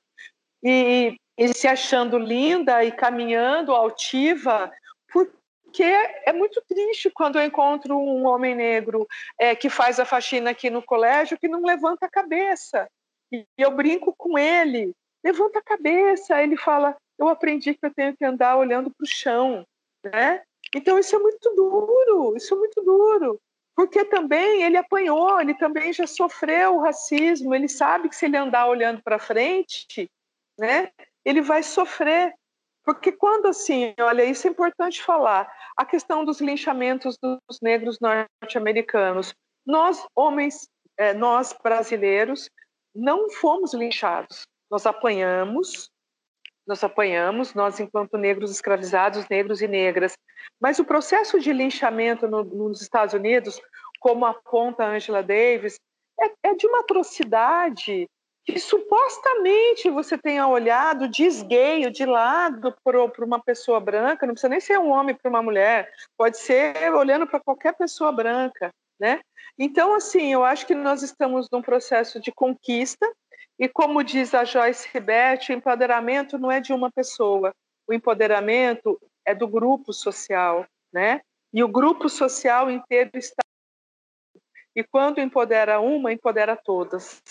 Speaker 3: e, e se achando linda e caminhando altiva, porque é muito triste quando eu encontro um homem negro é, que faz a faxina aqui no colégio que não levanta a cabeça. E eu brinco com ele, levanta a cabeça. Ele fala: Eu aprendi que eu tenho que andar olhando para o chão, né? Então isso é muito duro, isso é muito duro, porque também ele apanhou, ele também já sofreu o racismo, ele sabe que se ele andar olhando para frente, né, ele vai sofrer. Porque quando assim, olha, isso é importante falar, a questão dos linchamentos dos negros norte-americanos, nós homens, é, nós brasileiros, não fomos linchados, nós apanhamos, nós apanhamos, nós enquanto negros escravizados, negros e negras. Mas o processo de linchamento no, nos Estados Unidos, como aponta Angela Davis, é, é de uma atrocidade que supostamente você tenha olhado de esgueio, de lado para uma pessoa branca, não precisa nem ser um homem para uma mulher, pode ser olhando para qualquer pessoa branca, né? Então, assim, eu acho que nós estamos num processo de conquista, e como diz a Joyce Ribet, o empoderamento não é de uma pessoa, o empoderamento é do grupo social, né? E o grupo social inteiro está. E quando empodera uma, empodera todas,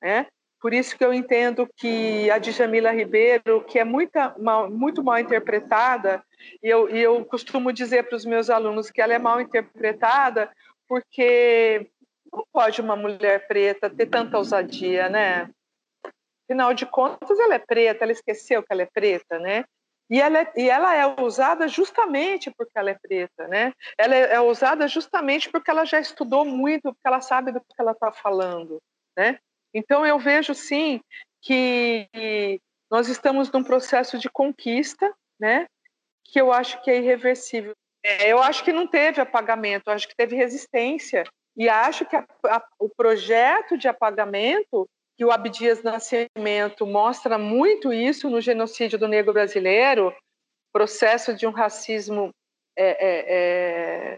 Speaker 3: né? Por isso que eu entendo que a Djamila Ribeiro, que é muita, mal, muito mal interpretada, e eu, e eu costumo dizer para os meus alunos que ela é mal interpretada porque não pode uma mulher preta ter tanta ousadia, né? Afinal de contas, ela é preta, ela esqueceu que ela é preta, né? E ela, é, e ela é usada justamente porque ela é preta, né? Ela é, é usada justamente porque ela já estudou muito, porque ela sabe do que ela está falando, né? Então eu vejo sim que nós estamos num processo de conquista, né? Que eu acho que é irreversível. É, eu acho que não teve apagamento, acho que teve resistência e acho que a, a, o projeto de apagamento que o Abdias Nascimento mostra muito isso no genocídio do negro brasileiro, processo de um racismo é, é, é,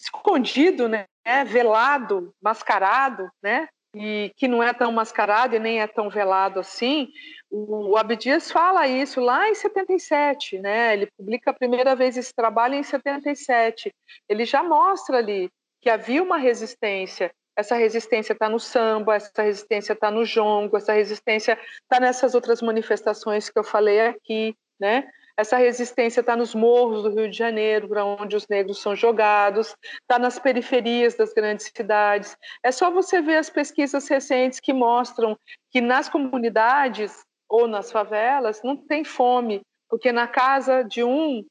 Speaker 3: escondido, né, velado, mascarado, né, e que não é tão mascarado e nem é tão velado assim. O, Abdias fala isso lá em 77, né? Ele publica a primeira vez esse trabalho em 77. Ele já mostra ali que havia uma resistência essa resistência está no samba, essa resistência está no jongo, essa resistência está nessas outras manifestações que eu falei aqui, né? Essa resistência está nos morros do Rio de Janeiro, para onde os negros são jogados, está nas periferias das grandes cidades. É só você ver as pesquisas recentes que mostram que nas comunidades ou nas favelas não tem fome, porque na casa de um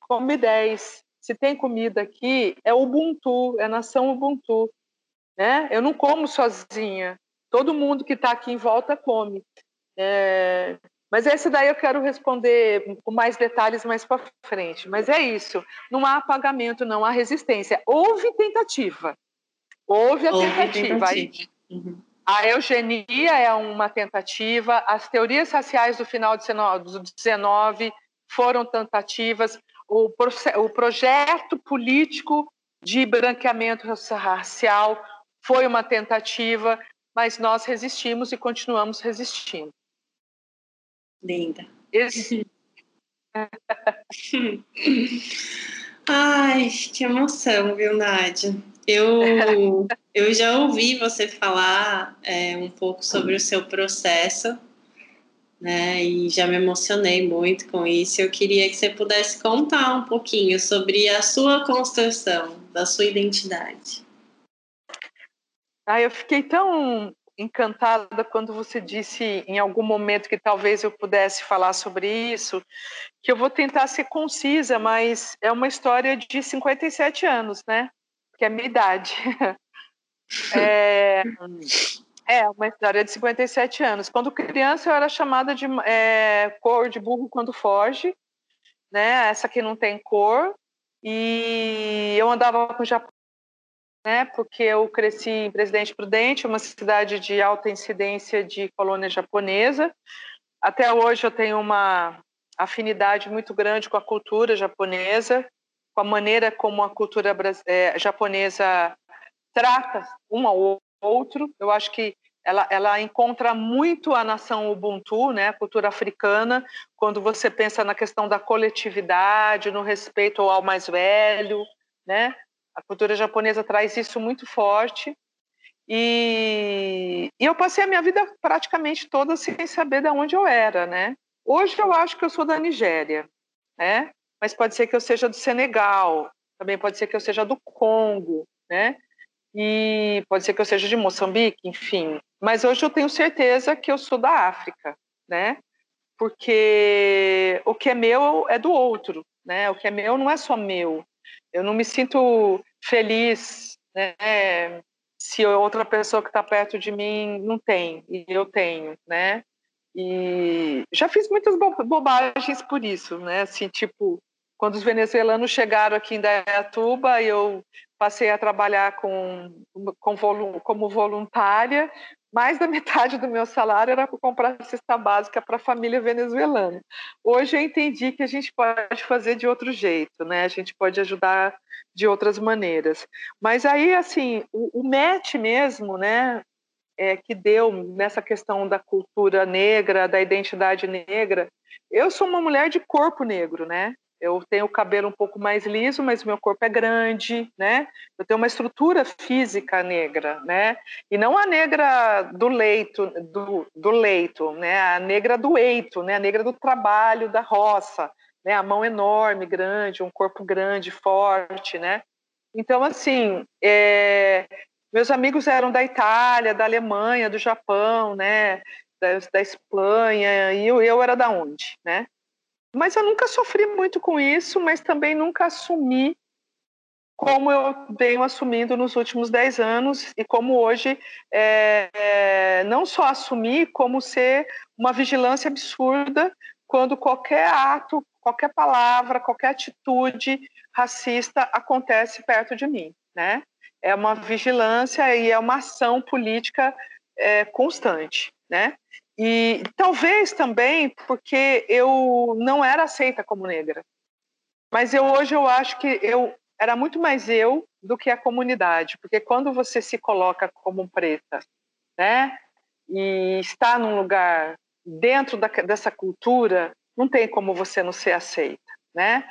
Speaker 3: come dez. Se tem comida aqui, é Ubuntu, é nação Ubuntu né? Eu não como sozinha. Todo mundo que está aqui em volta come. É... Mas esse daí eu quero responder com mais detalhes mais para frente. Mas é isso. Não há apagamento, não há resistência. Houve tentativa. Houve a Houve tentativa. tentativa. Uhum. A eugenia é uma tentativa. As teorias raciais do final do 19 foram tentativas. O, o projeto político de branqueamento racial foi uma tentativa, mas nós resistimos e continuamos resistindo.
Speaker 1: Linda. Esse... Ai, que emoção, viu, Nádia? Eu, eu já ouvi você falar é, um pouco sobre o seu processo, né? E já me emocionei muito com isso. Eu queria que você pudesse contar um pouquinho sobre a sua construção, da sua identidade.
Speaker 3: Ah, eu fiquei tão encantada quando você disse em algum momento que talvez eu pudesse falar sobre isso, que eu vou tentar ser concisa, mas é uma história de 57 anos, né? Que é a minha idade. É, é uma história de 57 anos. Quando criança eu era chamada de é, cor de burro quando foge, né? Essa que não tem cor. E eu andava com Japão né, porque eu cresci em Presidente Prudente, uma cidade de alta incidência de colônia japonesa. Até hoje eu tenho uma afinidade muito grande com a cultura japonesa, com a maneira como a cultura é, japonesa trata um ao outro. Eu acho que ela, ela encontra muito a nação Ubuntu, né, a cultura africana, quando você pensa na questão da coletividade, no respeito ao mais velho, né? A cultura japonesa traz isso muito forte. E, e, eu passei a minha vida praticamente toda sem saber de onde eu era, né? Hoje eu acho que eu sou da Nigéria, né? Mas pode ser que eu seja do Senegal, também pode ser que eu seja do Congo, né? E pode ser que eu seja de Moçambique, enfim. Mas hoje eu tenho certeza que eu sou da África, né? Porque o que é meu é do outro, né? O que é meu não é só meu, eu não me sinto feliz né, se outra pessoa que está perto de mim não tem, e eu tenho, né? E já fiz muitas bobagens por isso, né? Assim, tipo, quando os venezuelanos chegaram aqui em Dayatuba, eu passei a trabalhar com, com, como voluntária mais da metade do meu salário era para comprar cesta básica para a família venezuelana. Hoje eu entendi que a gente pode fazer de outro jeito, né? A gente pode ajudar de outras maneiras. Mas aí, assim, o, o MET mesmo, né? É, que deu nessa questão da cultura negra, da identidade negra. Eu sou uma mulher de corpo negro, né? Eu tenho o cabelo um pouco mais liso, mas meu corpo é grande, né? Eu tenho uma estrutura física negra, né? E não a negra do leito, do, do leito, né? A negra do eito, né? A negra do trabalho, da roça, né? A mão enorme, grande, um corpo grande, forte, né? Então, assim, é... meus amigos eram da Itália, da Alemanha, do Japão, né? Da, da Espanha, e eu, eu era da onde, né? Mas eu nunca sofri muito com isso, mas também nunca assumi como eu venho assumindo nos últimos dez anos e como hoje é, não só assumir, como ser uma vigilância absurda quando qualquer ato, qualquer palavra, qualquer atitude racista acontece perto de mim, né? É uma vigilância e é uma ação política é, constante, né? E talvez também porque eu não era aceita como negra. Mas eu hoje eu acho que eu era muito mais eu do que a comunidade, porque quando você se coloca como preta, né, e está num lugar dentro da, dessa cultura, não tem como você não ser aceita, né?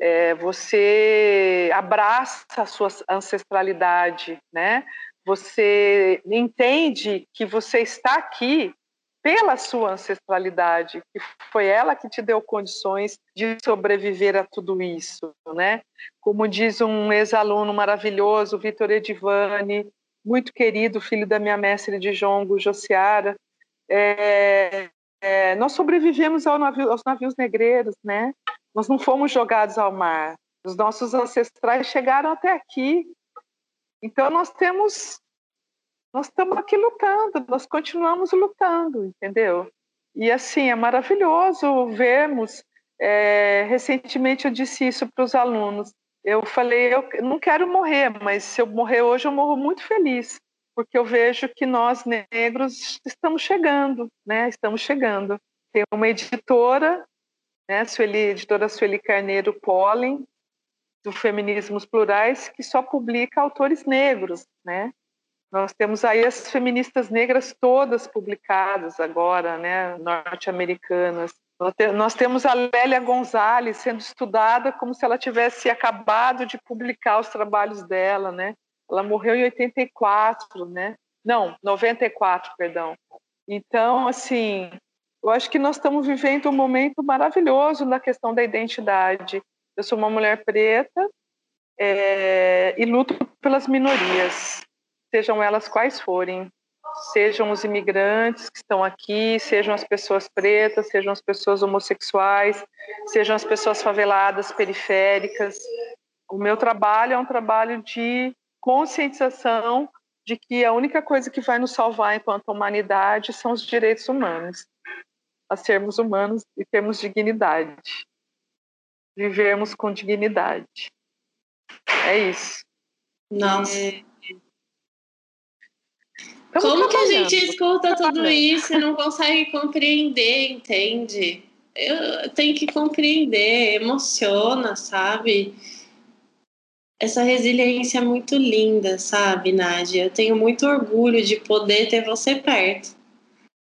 Speaker 3: É, você abraça a sua ancestralidade, né? Você entende que você está aqui pela sua ancestralidade, que foi ela que te deu condições de sobreviver a tudo isso, né? Como diz um ex-aluno maravilhoso, Vitor Edivani, muito querido, filho da minha mestre de jongo, Josiara, é, é, nós sobrevivemos ao navio, aos navios negreiros, né? Nós não fomos jogados ao mar. Os nossos ancestrais chegaram até aqui. Então nós temos nós estamos aqui lutando, nós continuamos lutando, entendeu? E assim, é maravilhoso vermos. É, recentemente eu disse isso para os alunos. Eu falei, eu não quero morrer, mas se eu morrer hoje, eu morro muito feliz, porque eu vejo que nós negros estamos chegando, né? Estamos chegando. Tem uma editora, né? Sueli, editora Sueli Carneiro Pollen, do Feminismos Plurais, que só publica autores negros, né? Nós temos aí as feministas negras todas publicadas agora, né, norte-americanas. Nós temos a Lélia Gonzalez sendo estudada como se ela tivesse acabado de publicar os trabalhos dela, né? Ela morreu em 84, né? Não, 94, perdão. Então, assim, eu acho que nós estamos vivendo um momento maravilhoso na questão da identidade. Eu sou uma mulher preta é, e luto pelas minorias sejam elas quais forem. sejam os imigrantes que estão aqui, sejam as pessoas pretas, sejam as pessoas homossexuais, sejam as pessoas faveladas, periféricas. O meu trabalho é um trabalho de conscientização de que a única coisa que vai nos salvar enquanto humanidade são os direitos humanos, a sermos humanos e termos dignidade, vivermos com dignidade. É isso.
Speaker 1: Nossa. E... Como que a gente escuta tudo isso e não consegue compreender, entende? Eu tenho que compreender, emociona, sabe? Essa resiliência é muito linda, sabe, Nádia? Eu tenho muito orgulho de poder ter você perto.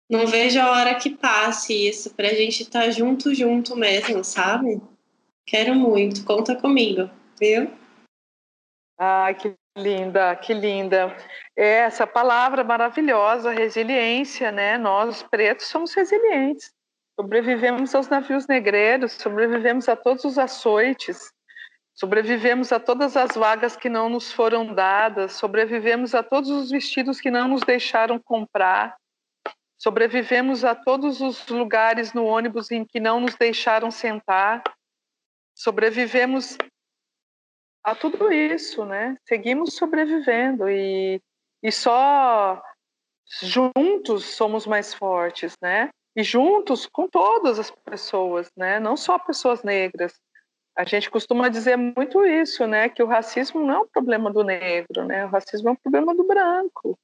Speaker 1: Não vejo a hora que passe isso, pra gente estar tá junto, junto mesmo, sabe? Quero muito, conta comigo, viu?
Speaker 3: Ai, que linda, que linda. É essa palavra maravilhosa, resiliência, né? Nós, pretos, somos resilientes. Sobrevivemos aos navios negreiros, sobrevivemos a todos os açoites, sobrevivemos a todas as vagas que não nos foram dadas, sobrevivemos a todos os vestidos que não nos deixaram comprar, sobrevivemos a todos os lugares no ônibus em que não nos deixaram sentar, sobrevivemos a tudo isso, né? Seguimos sobrevivendo e, e só juntos somos mais fortes, né? E juntos com todas as pessoas, né? Não só pessoas negras. A gente costuma dizer muito isso, né? Que o racismo não é um problema do negro, né? O racismo é um problema do branco,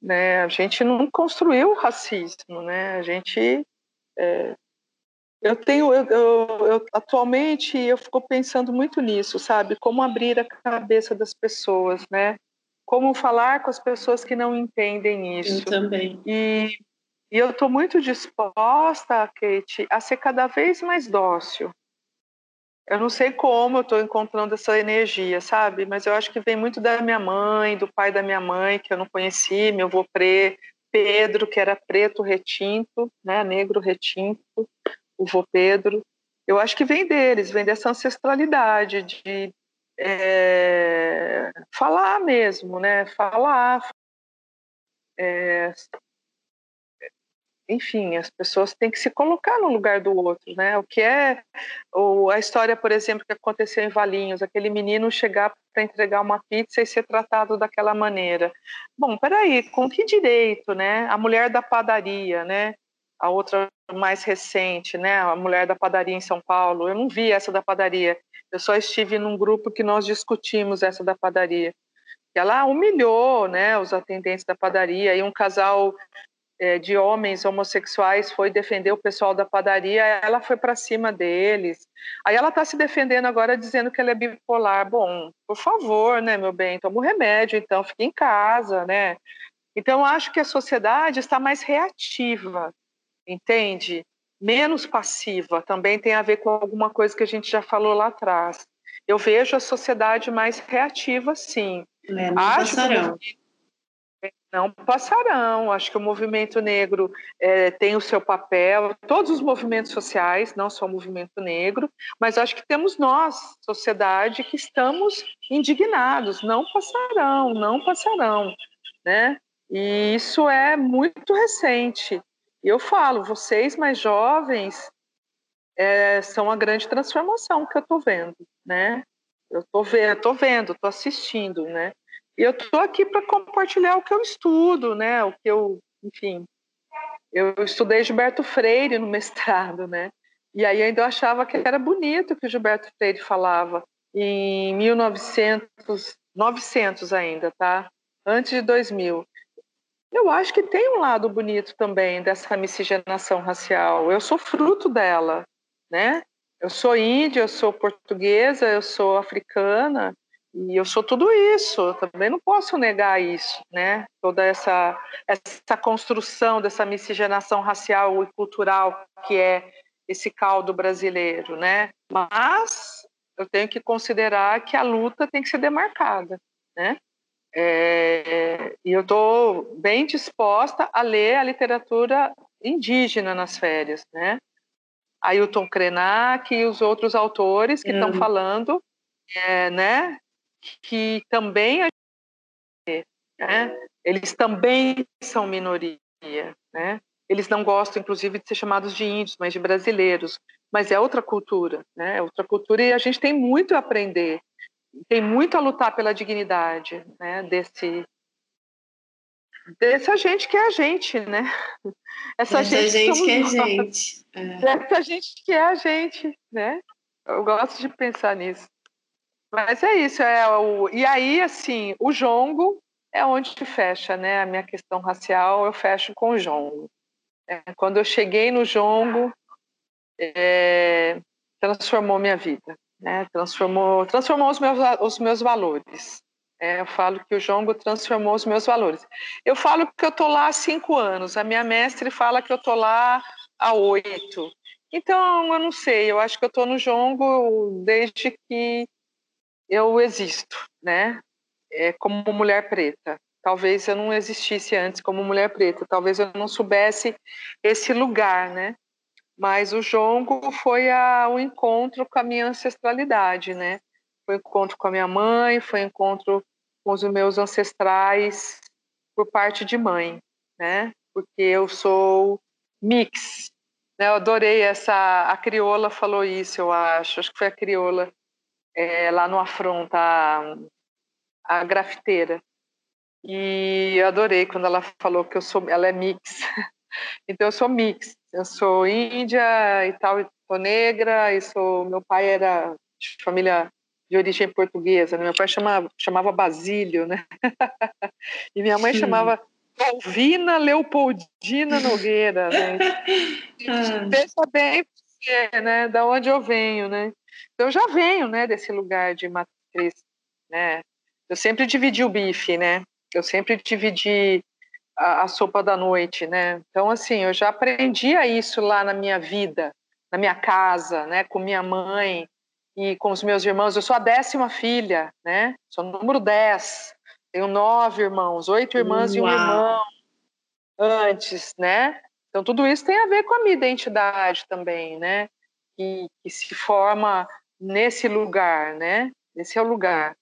Speaker 3: né? A gente não construiu o racismo, né? A gente é, eu tenho, eu, eu, eu, atualmente eu fico pensando muito nisso, sabe? Como abrir a cabeça das pessoas, né? Como falar com as pessoas que não entendem isso.
Speaker 1: Eu também.
Speaker 3: E, e eu estou muito disposta, Kate, a ser cada vez mais dócil. Eu não sei como eu estou encontrando essa energia, sabe? Mas eu acho que vem muito da minha mãe, do pai da minha mãe, que eu não conheci, meu avô Pedro, que era preto retinto, né? Negro retinto o vô Pedro. Eu acho que vem deles, vem dessa ancestralidade de é, falar mesmo, né? Falar. É, enfim, as pessoas têm que se colocar no lugar do outro, né? O que é ou a história, por exemplo, que aconteceu em Valinhos, aquele menino chegar para entregar uma pizza e ser tratado daquela maneira. Bom, peraí, com que direito, né? A mulher da padaria, né? A outra mais recente, né, a mulher da padaria em São Paulo. Eu não vi essa da padaria. Eu só estive num grupo que nós discutimos essa da padaria. Ela humilhou, né, os atendentes da padaria e um casal é, de homens homossexuais foi defender o pessoal da padaria. Ela foi para cima deles. Aí ela está se defendendo agora dizendo que ela é bipolar. Bom, por favor, né, meu bem, toma o remédio, então fique em casa, né? Então, acho que a sociedade está mais reativa entende? Menos passiva, também tem a ver com alguma coisa que a gente já falou lá atrás. Eu vejo a sociedade mais reativa, sim.
Speaker 1: É, não Acho passarão.
Speaker 3: Não passarão. Acho que o movimento negro é, tem o seu papel, todos os movimentos sociais, não só o movimento negro, mas acho que temos nós, sociedade, que estamos indignados. Não passarão, não passarão, né? E isso é muito recente. E eu falo, vocês mais jovens é, são a grande transformação que eu estou vendo, né? Eu estou vendo, tô vendo, estou assistindo, né? E eu estou aqui para compartilhar o que eu estudo, né? O que eu, enfim, eu estudei Gilberto Freire no mestrado, né? E aí ainda eu achava que era bonito o que o Gilberto Freire falava em 1900, 900 ainda, tá? Antes de 2000. Eu acho que tem um lado bonito também dessa miscigenação racial. Eu sou fruto dela, né? Eu sou índia, eu sou portuguesa, eu sou africana e eu sou tudo isso. Eu também não posso negar isso, né? Toda essa essa construção dessa miscigenação racial e cultural que é esse caldo brasileiro, né? Mas eu tenho que considerar que a luta tem que ser demarcada, né? É, e eu estou bem disposta a ler a literatura indígena nas férias, né? Ailton Krenak e os outros autores que estão uhum. falando, é, né? Que também a né? eles também são minoria, né? Eles não gostam, inclusive, de ser chamados de índios, mas de brasileiros. Mas é outra cultura, né? É outra cultura e a gente tem muito a aprender, tem muito a lutar pela dignidade, né? Desse dessa gente que é a gente, né?
Speaker 1: Essa, gente, gente que é a gente.
Speaker 3: É. Essa gente que é a gente, né? Eu gosto de pensar nisso. Mas é isso, é o e aí assim, o jongo é onde fecha, né? A minha questão racial eu fecho com o jongo. É, quando eu cheguei no jongo, é, transformou minha vida, né? Transformou, transformou os meus os meus valores. É, eu falo que o jongo transformou os meus valores. Eu falo que eu tô lá há cinco anos. A minha mestre fala que eu tô lá há oito. Então, eu não sei. Eu acho que eu tô no jongo desde que eu existo, né? É, como mulher preta. Talvez eu não existisse antes como mulher preta, talvez eu não soubesse esse lugar, né? Mas o jongo foi a, o encontro com a minha ancestralidade, né? Foi encontro com a minha mãe, foi encontro com os meus ancestrais por parte de mãe, né? Porque eu sou mix. Né? Eu adorei essa. A crioula falou isso, eu acho. Acho que foi a crioula é, lá no Afronta, a, a grafiteira. E eu adorei quando ela falou que eu sou, ela é mix. Então eu sou mix. Eu sou índia e tal, e sou negra, e sou, meu pai era de família de origem portuguesa. Né? Meu pai chamava, chamava Basílio, né? e minha mãe Sim. chamava Alvina Leopoldina Nogueira, né? Ah. Pensa bem, né? Da onde eu venho, né? Eu já venho, né, desse lugar de matriz, né? Eu sempre dividi o bife, né? Eu sempre dividi a, a, sopa da noite, né? Então, assim, eu já aprendia isso lá na minha vida, na minha casa, né? Com minha mãe e com os meus irmãos. Eu sou a décima filha, né? Sou o número dez. Tenho nove irmãos, oito irmãs Uau. e um irmão antes, né? Então, tudo isso tem a ver com a minha identidade também, né? Que, que se forma nesse lugar, né? Esse é o lugar.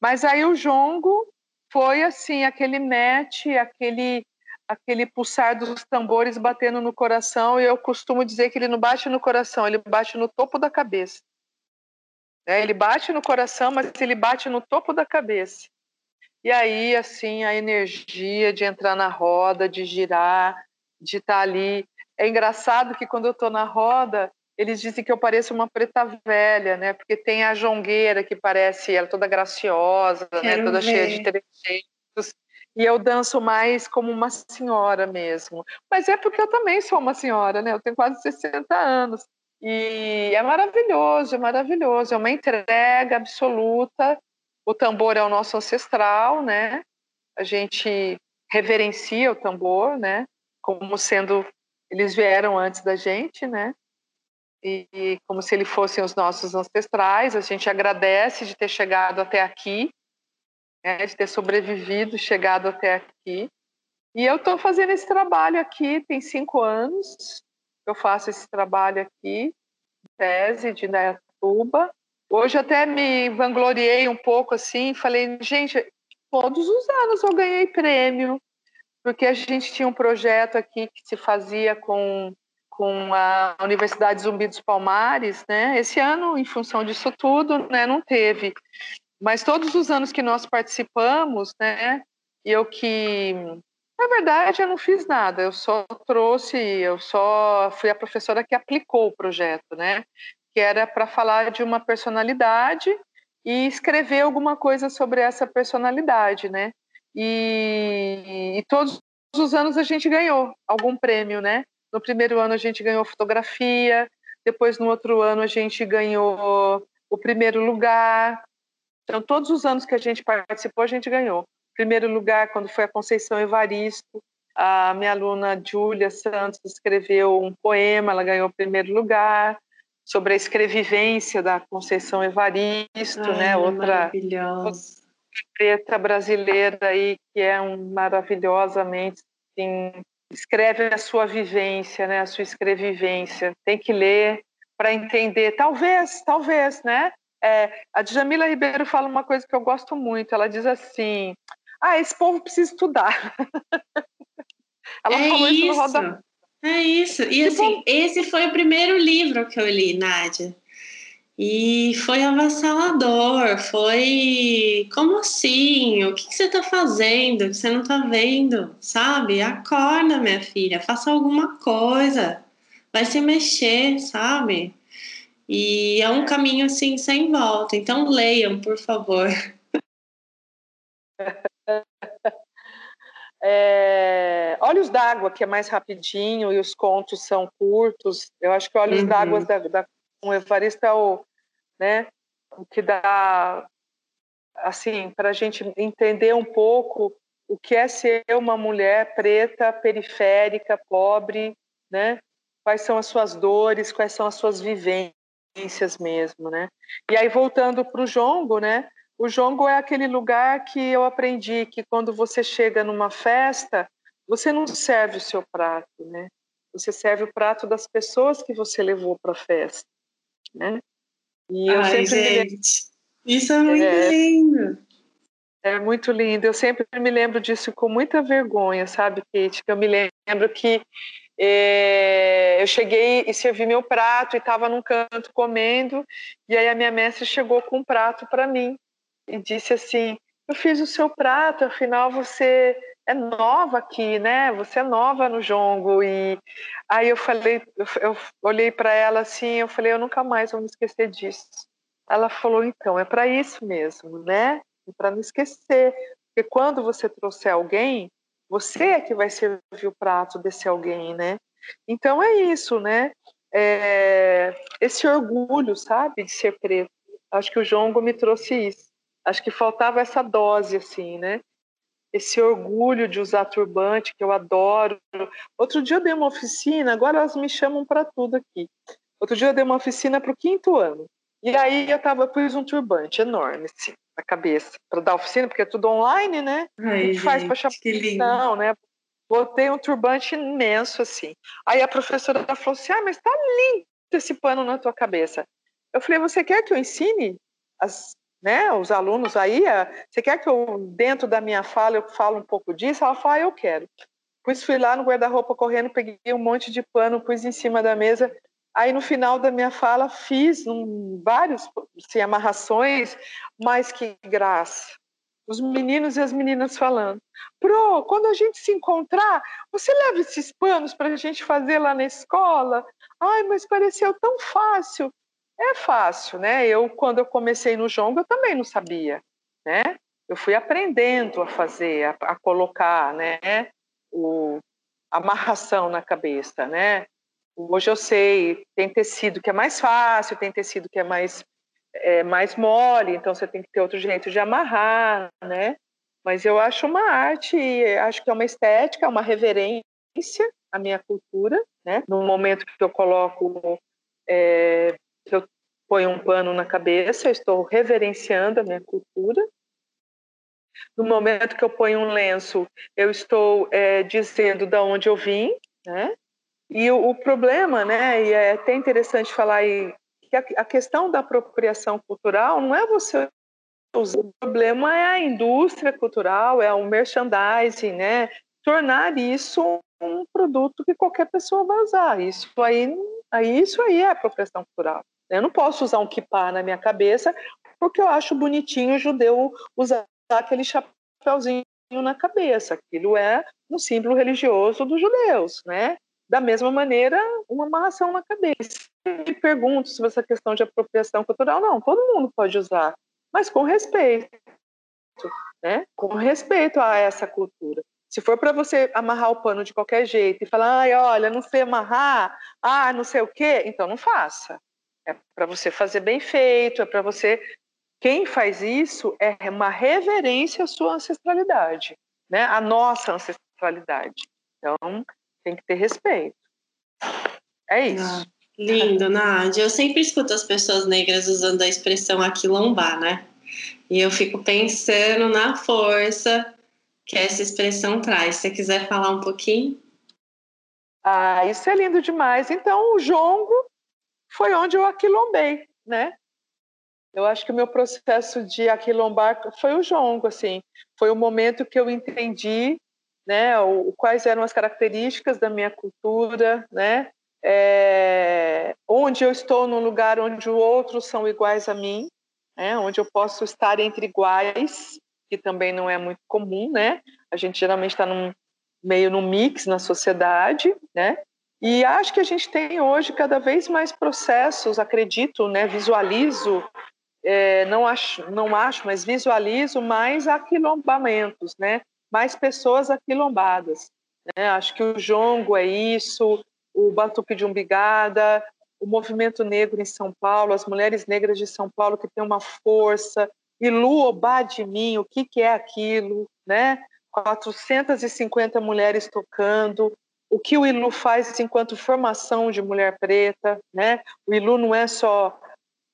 Speaker 3: Mas aí o jongo foi assim aquele match, aquele aquele pulsar dos tambores batendo no coração e eu costumo dizer que ele não bate no coração, ele bate no topo da cabeça. É, ele bate no coração, mas ele bate no topo da cabeça. E aí, assim, a energia de entrar na roda, de girar, de estar tá ali. É engraçado que quando eu estou na roda, eles dizem que eu pareço uma preta velha, né? Porque tem a jongueira que parece ela toda graciosa, né? Toda ver. cheia de trejeitos. E eu danço mais como uma senhora mesmo. Mas é porque eu também sou uma senhora, né? Eu tenho quase 60 anos. E é maravilhoso, é maravilhoso. É uma entrega absoluta. O tambor é o nosso ancestral, né? A gente reverencia o tambor, né? Como sendo eles vieram antes da gente, né? E, como se eles fossem os nossos ancestrais. A gente agradece de ter chegado até aqui, né, de ter sobrevivido, chegado até aqui. E eu estou fazendo esse trabalho aqui, tem cinco anos eu faço esse trabalho aqui, tese de Indaiatuba. Hoje até me vangloriei um pouco assim, falei, gente, todos os anos eu ganhei prêmio, porque a gente tinha um projeto aqui que se fazia com com a Universidade Zumbi dos Palmares, né? Esse ano, em função disso tudo, né, não teve. Mas todos os anos que nós participamos, né, eu que na verdade, eu não fiz nada, eu só trouxe, eu só fui a professora que aplicou o projeto, né? Que era para falar de uma personalidade e escrever alguma coisa sobre essa personalidade, né? E, e todos os anos a gente ganhou algum prêmio, né? No primeiro ano a gente ganhou fotografia, depois no outro ano a gente ganhou o primeiro lugar. Então, todos os anos que a gente participou, a gente ganhou. Primeiro lugar, quando foi a Conceição Evaristo, a minha aluna Júlia Santos escreveu um poema, ela ganhou o primeiro lugar sobre a escrevivência da Conceição Evaristo, Ai, né? Outra, outra preta brasileira aí que é um maravilhosamente assim, escreve a sua vivência, né? A sua escrevivência. Tem que ler para entender. Talvez, talvez, né? É, a Djamila Ribeiro fala uma coisa que eu gosto muito. Ela diz assim: Ah, esse povo precisa estudar.
Speaker 1: Ela é falou isso, isso no Roda. É isso. E assim, esse foi o primeiro livro que eu li, Nádia. E foi avassalador, foi como assim? O que, que você está fazendo que você não está vendo? Sabe? Acorda, minha filha, faça alguma coisa, vai se mexer, sabe? E é um caminho assim sem volta. Então leiam, por favor.
Speaker 3: É, Olhos d'Água, que é mais rapidinho e os contos são curtos. Eu acho que Olhos uhum. d'Água da, da, com Evaristo é o, né, o que dá, assim, para a gente entender um pouco o que é ser uma mulher preta, periférica, pobre, né? Quais são as suas dores, quais são as suas vivências mesmo, né? E aí voltando para o jongo, né? O jongo é aquele lugar que eu aprendi que quando você chega numa festa, você não serve o seu prato, né? Você serve o prato das pessoas que você levou para a festa, né?
Speaker 1: E eu Ai, sempre gente, isso é muito é, lindo.
Speaker 3: É muito lindo. Eu sempre me lembro disso com muita vergonha, sabe, Kate? Que eu me lembro que é, eu cheguei e servi meu prato e estava num canto comendo, e aí a minha mestre chegou com um prato para mim e disse assim: Eu fiz o seu prato, afinal você é nova aqui, né? Você é nova no jongo. E aí eu falei, eu, olhei para ela assim, eu falei: Eu nunca mais vou me esquecer disso. Ela falou: Então, é para isso mesmo, né? É para não esquecer. Porque quando você trouxer alguém, você é que vai servir o prato desse alguém, né? Então é isso, né? É, esse orgulho, sabe, de ser preto. Acho que o jongo me trouxe isso acho que faltava essa dose, assim, né? Esse orgulho de usar turbante, que eu adoro. Outro dia eu dei uma oficina, agora elas me chamam para tudo aqui. Outro dia eu dei uma oficina para o quinto ano. E aí eu tava, pus um turbante enorme, assim, na cabeça, para dar oficina, porque é tudo online, né?
Speaker 1: Ai,
Speaker 3: o que faz para chamar atenção, né? Botei um turbante imenso, assim. Aí a professora falou assim: Ah, mas tá lindo esse pano na tua cabeça. Eu falei: Você quer que eu ensine as né, os alunos aí, é, você quer que eu, dentro da minha fala, eu fale um pouco disso? Ela falou, ah, eu quero. Pois fui lá no guarda-roupa correndo, peguei um monte de pano, pus em cima da mesa. Aí no final da minha fala fiz um, vários assim, amarrações, mas que graça. Os meninos e as meninas falando. Pro, quando a gente se encontrar, você leva esses panos para a gente fazer lá na escola? Ai, mas pareceu tão fácil. É fácil, né? Eu, quando eu comecei no jongo, eu também não sabia, né? Eu fui aprendendo a fazer, a, a colocar, né? O, a amarração na cabeça, né? Hoje eu sei, tem tecido que é mais fácil, tem tecido que é mais, é, mais mole, então você tem que ter outro jeito de amarrar, né? Mas eu acho uma arte, acho que é uma estética, é uma reverência à minha cultura, né? No momento que eu coloco é, eu ponho um pano na cabeça, eu estou reverenciando a minha cultura. No momento que eu ponho um lenço, eu estou é, dizendo de onde eu vim, né? E o, o, problema, né, e é até interessante falar aí, que a, a questão da apropriação cultural não é você o problema é a indústria cultural, é o merchandising, né? Tornar isso um produto que qualquer pessoa vai usar. Isso aí, aí isso aí é apropriação cultural. Eu não posso usar um kippah na minha cabeça porque eu acho bonitinho o judeu usar aquele chapéuzinho na cabeça. Aquilo é um símbolo religioso dos judeus, né? Da mesma maneira, uma amarração na cabeça. Me pergunto se essa questão de apropriação cultural, não, todo mundo pode usar, mas com respeito, né? Com respeito a essa cultura. Se for para você amarrar o pano de qualquer jeito e falar, ai, olha, não sei amarrar, ah, não sei o quê, então não faça. É para você fazer bem feito, é para você. Quem faz isso é uma reverência à sua ancestralidade, né? A nossa ancestralidade. Então, tem que ter respeito. É isso. Ah,
Speaker 1: lindo, Nádia. Eu sempre escuto as pessoas negras usando a expressão aquilombar, né? E eu fico pensando na força que essa expressão traz. Se você quiser falar um pouquinho?
Speaker 3: Ah, isso é lindo demais. Então, o jongo foi onde eu aquilombei, né? Eu acho que o meu processo de aquilombar foi o jongo, assim. Foi o momento que eu entendi, né, o, quais eram as características da minha cultura, né, é, onde eu estou num lugar onde os outros são iguais a mim, né, onde eu posso estar entre iguais, que também não é muito comum, né? A gente geralmente está num meio no mix na sociedade, né? E acho que a gente tem hoje cada vez mais processos, acredito, né? Visualizo, é, não acho, não acho, mas visualizo mais aquilombamentos, né? Mais pessoas aquilombadas. Né? Acho que o jongo é isso, o batuque de umbigada, o movimento negro em São Paulo, as mulheres negras de São Paulo que têm uma força, e Lu Obá de mim, o que, que é aquilo, né? 450 mulheres tocando, o que o ILU faz enquanto formação de mulher preta, né? O ILU não é só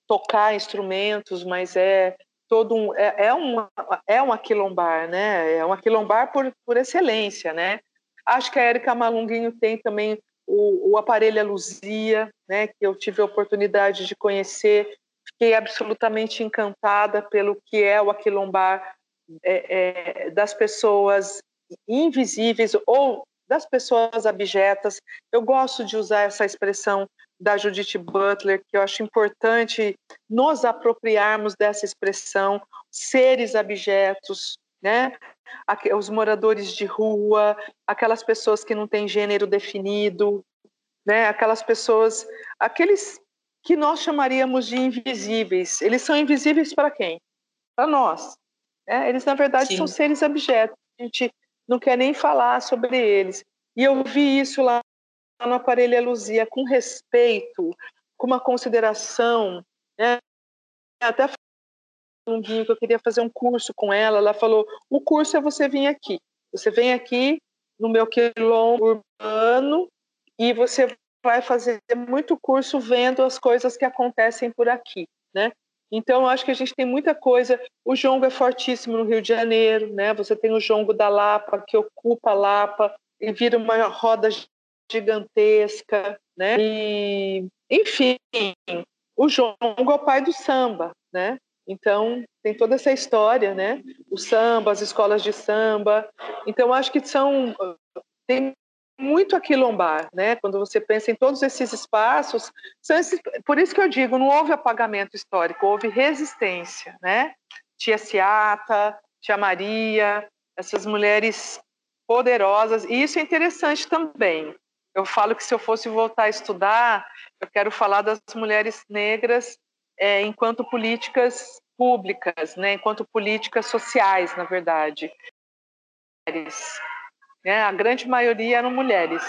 Speaker 3: tocar instrumentos, mas é todo um é, é um é um aquilombar, né? É um aquilombar por, por excelência, né? Acho que a Érica Malunguinho tem também o, o aparelho Luzia, né? Que eu tive a oportunidade de conhecer Fiquei absolutamente encantada pelo que é o aquilombar é, é, das pessoas invisíveis ou das pessoas abjetas. Eu gosto de usar essa expressão da Judith Butler, que eu acho importante nos apropriarmos dessa expressão, seres abjetos, né? Os moradores de rua, aquelas pessoas que não têm gênero definido, né? Aquelas pessoas, aqueles que nós chamaríamos de invisíveis. Eles são invisíveis para quem? Para nós. Né? Eles, na verdade, Sim. são seres abjetos. A gente não quer nem falar sobre eles. E eu vi isso lá no aparelho Luzia, com respeito, com uma consideração. Né? Até um dia que eu queria fazer um curso com ela, ela falou: o curso é você vir aqui. Você vem aqui no meu quilombo urbano e você vai fazer muito curso vendo as coisas que acontecem por aqui, né? Então, acho que a gente tem muita coisa. O jongo é fortíssimo no Rio de Janeiro, né? Você tem o jongo da Lapa, que ocupa a Lapa e vira uma roda gigantesca, né? E, enfim, o jongo é o pai do samba, né? Então, tem toda essa história, né? O samba, as escolas de samba. Então, acho que são tem muito aquilombar, né? Quando você pensa em todos esses espaços, esses, por isso que eu digo, não houve apagamento histórico, houve resistência, né? Tia Ciata, Tia Maria, essas mulheres poderosas, e isso é interessante também. Eu falo que se eu fosse voltar a estudar, eu quero falar das mulheres negras é, enquanto políticas públicas, né? Enquanto políticas sociais, na verdade né? A grande maioria eram mulheres.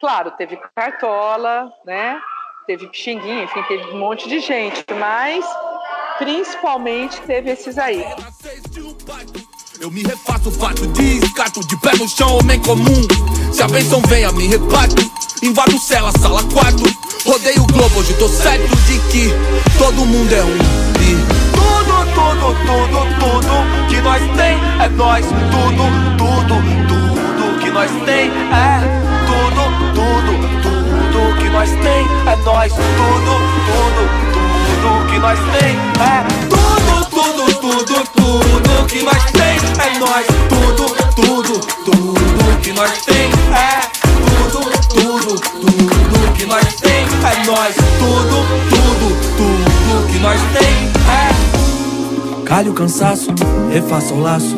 Speaker 3: Claro, teve Cartola, né? Teve Pixinguinha, enfim, teve um monte de gente, mas principalmente teve esses aí.
Speaker 6: Eu me refaço, fato descarto de pé no chão, homem comum. Se a benção venha, me reparto. Invado cela, sala, quarto. Rodeio o globo, hoje tô certo de que todo mundo é um. E tudo, tudo, tudo, tudo que nós tem é nós. Tudo, tudo, tudo nós tem é tudo, tudo, tudo que nós tem é nós, tudo, tudo, tudo que nós tem é tudo, tudo, tudo, tudo que nós tem é nós, tudo, tudo, tudo que nós tem é tudo, tudo, tudo que nós tem é nós, tudo, tudo, tudo que nós tem é. Calhe o cansaço, refaça o laço,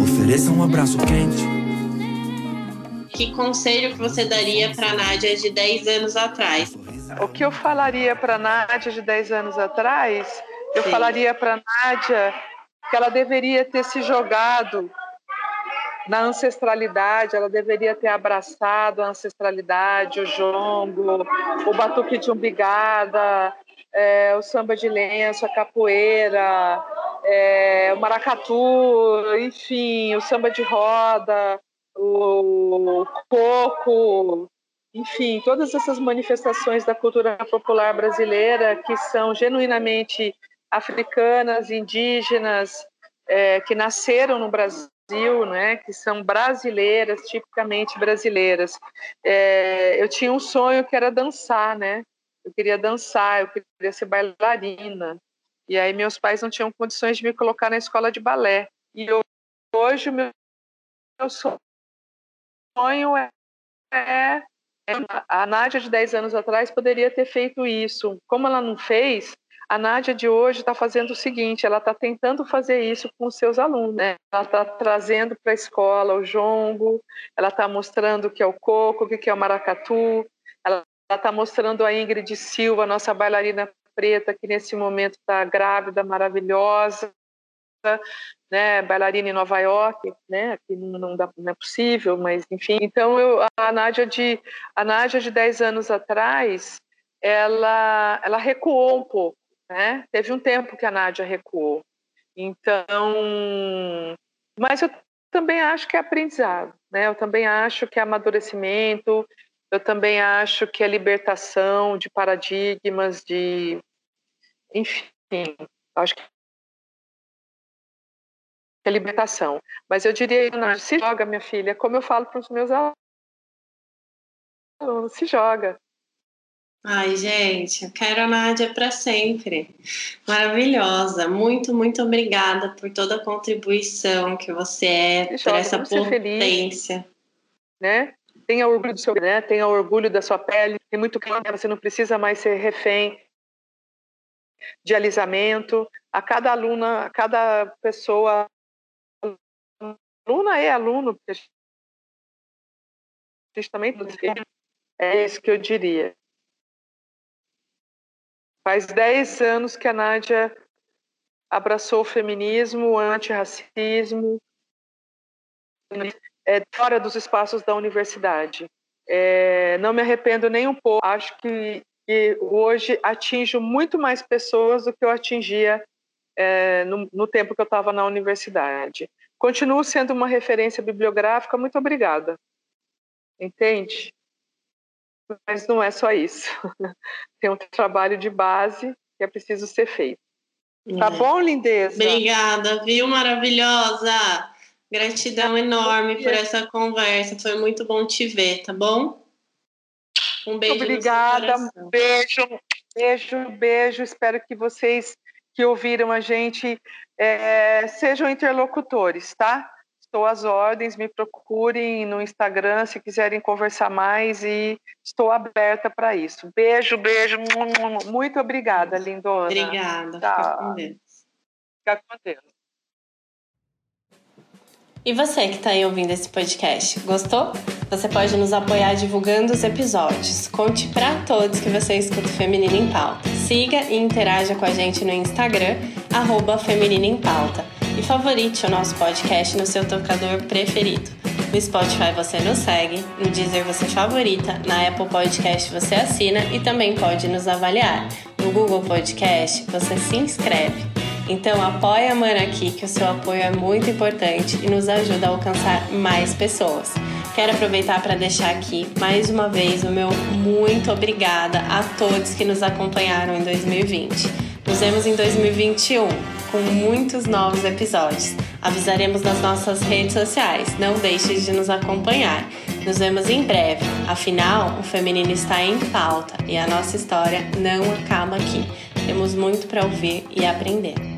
Speaker 6: ofereça um abraço quente
Speaker 1: que conselho que você daria para a Nádia de 10 anos atrás?
Speaker 3: O que eu falaria para a Nádia de 10 anos atrás? Eu Sim. falaria para a Nádia que ela deveria ter se jogado na ancestralidade, ela deveria ter abraçado a ancestralidade, o jongo, o batuque de umbigada, é, o samba de lenço, a capoeira, é, o maracatu, enfim, o samba de roda, o coco, enfim, todas essas manifestações da cultura popular brasileira que são genuinamente africanas, indígenas, é, que nasceram no Brasil, né, que são brasileiras, tipicamente brasileiras. É, eu tinha um sonho que era dançar, né? Eu queria dançar, eu queria ser bailarina. E aí meus pais não tinham condições de me colocar na escola de balé. E hoje o meu, meu sonho é, é, é, a Nádia de 10 anos atrás poderia ter feito isso. Como ela não fez, a Nádia de hoje está fazendo o seguinte: ela está tentando fazer isso com os seus alunos. Né? Ela está trazendo para a escola o jongo, ela está mostrando o que é o coco, o que é o maracatu, ela está mostrando a Ingrid Silva, nossa bailarina preta, que nesse momento está grávida, maravilhosa, né, bailarina em Nova York, né, que não, dá, não, é possível, mas enfim. Então eu, a Nádia de a Nádia de 10 anos atrás, ela ela recuou um pouco, né? Teve um tempo que a Nádia recuou. Então, mas eu também acho que é aprendizado, né? Eu também acho que é amadurecimento, eu também acho que é libertação de paradigmas, de enfim, acho que é libertação. Mas eu diria, não, se joga, minha filha, como eu falo para os meus alunos, se joga.
Speaker 1: Ai, gente, eu quero a Nádia para sempre. Maravilhosa. Muito, muito obrigada por toda a contribuição que você é, por essa potência.
Speaker 3: Feliz, né? Tenha orgulho do seu, né? Tenha orgulho da sua pele. Tem muito que você não precisa mais ser refém de alisamento. A cada aluna, a cada pessoa aluna é aluno, porque a gente também é isso que eu diria. Faz 10 anos que a Nádia abraçou o feminismo, o antirracismo, é, fora dos espaços da universidade. É, não me arrependo nem um pouco. Acho que, que, hoje atinjo muito mais pessoas do que eu atingia é, no, no tempo que eu estava na universidade. Continuo sendo uma referência bibliográfica, muito obrigada. Entende? Mas não é só isso. Tem um trabalho de base que é preciso ser feito. Tá é. bom, lindeza?
Speaker 1: Obrigada, viu, maravilhosa? Gratidão enorme por essa conversa. Foi muito bom te ver, tá bom?
Speaker 3: Um beijo. Obrigada, beijo, beijo, beijo. Espero que vocês que ouviram a gente é, sejam interlocutores, tá? Estou às ordens, me procurem no Instagram se quiserem conversar mais e estou aberta para isso. Beijo, beijo, muito obrigada, lindona.
Speaker 1: Obrigada, tá. fica com Deus.
Speaker 3: Fica com Deus.
Speaker 1: E você que está aí ouvindo esse podcast, gostou? Você pode nos apoiar divulgando os episódios. Conte para todos que você escuta Feminina em Pauta. Siga e interaja com a gente no Instagram, Feminina em Pauta. E favorite o nosso podcast no seu tocador preferido. No Spotify você nos segue, no Deezer você favorita, na Apple Podcast você assina e também pode nos avaliar. No Google Podcast você se inscreve. Então apoia a Mana aqui, que o seu apoio é muito importante e nos ajuda a alcançar mais pessoas. Quero aproveitar para deixar aqui mais uma vez o meu muito obrigada a todos que nos acompanharam em 2020. Nos vemos em 2021 com muitos novos episódios. Avisaremos nas nossas redes sociais. Não deixe de nos acompanhar. Nos vemos em breve. Afinal, o feminino está em pauta e a nossa história não acaba aqui. Temos muito para ouvir e aprender.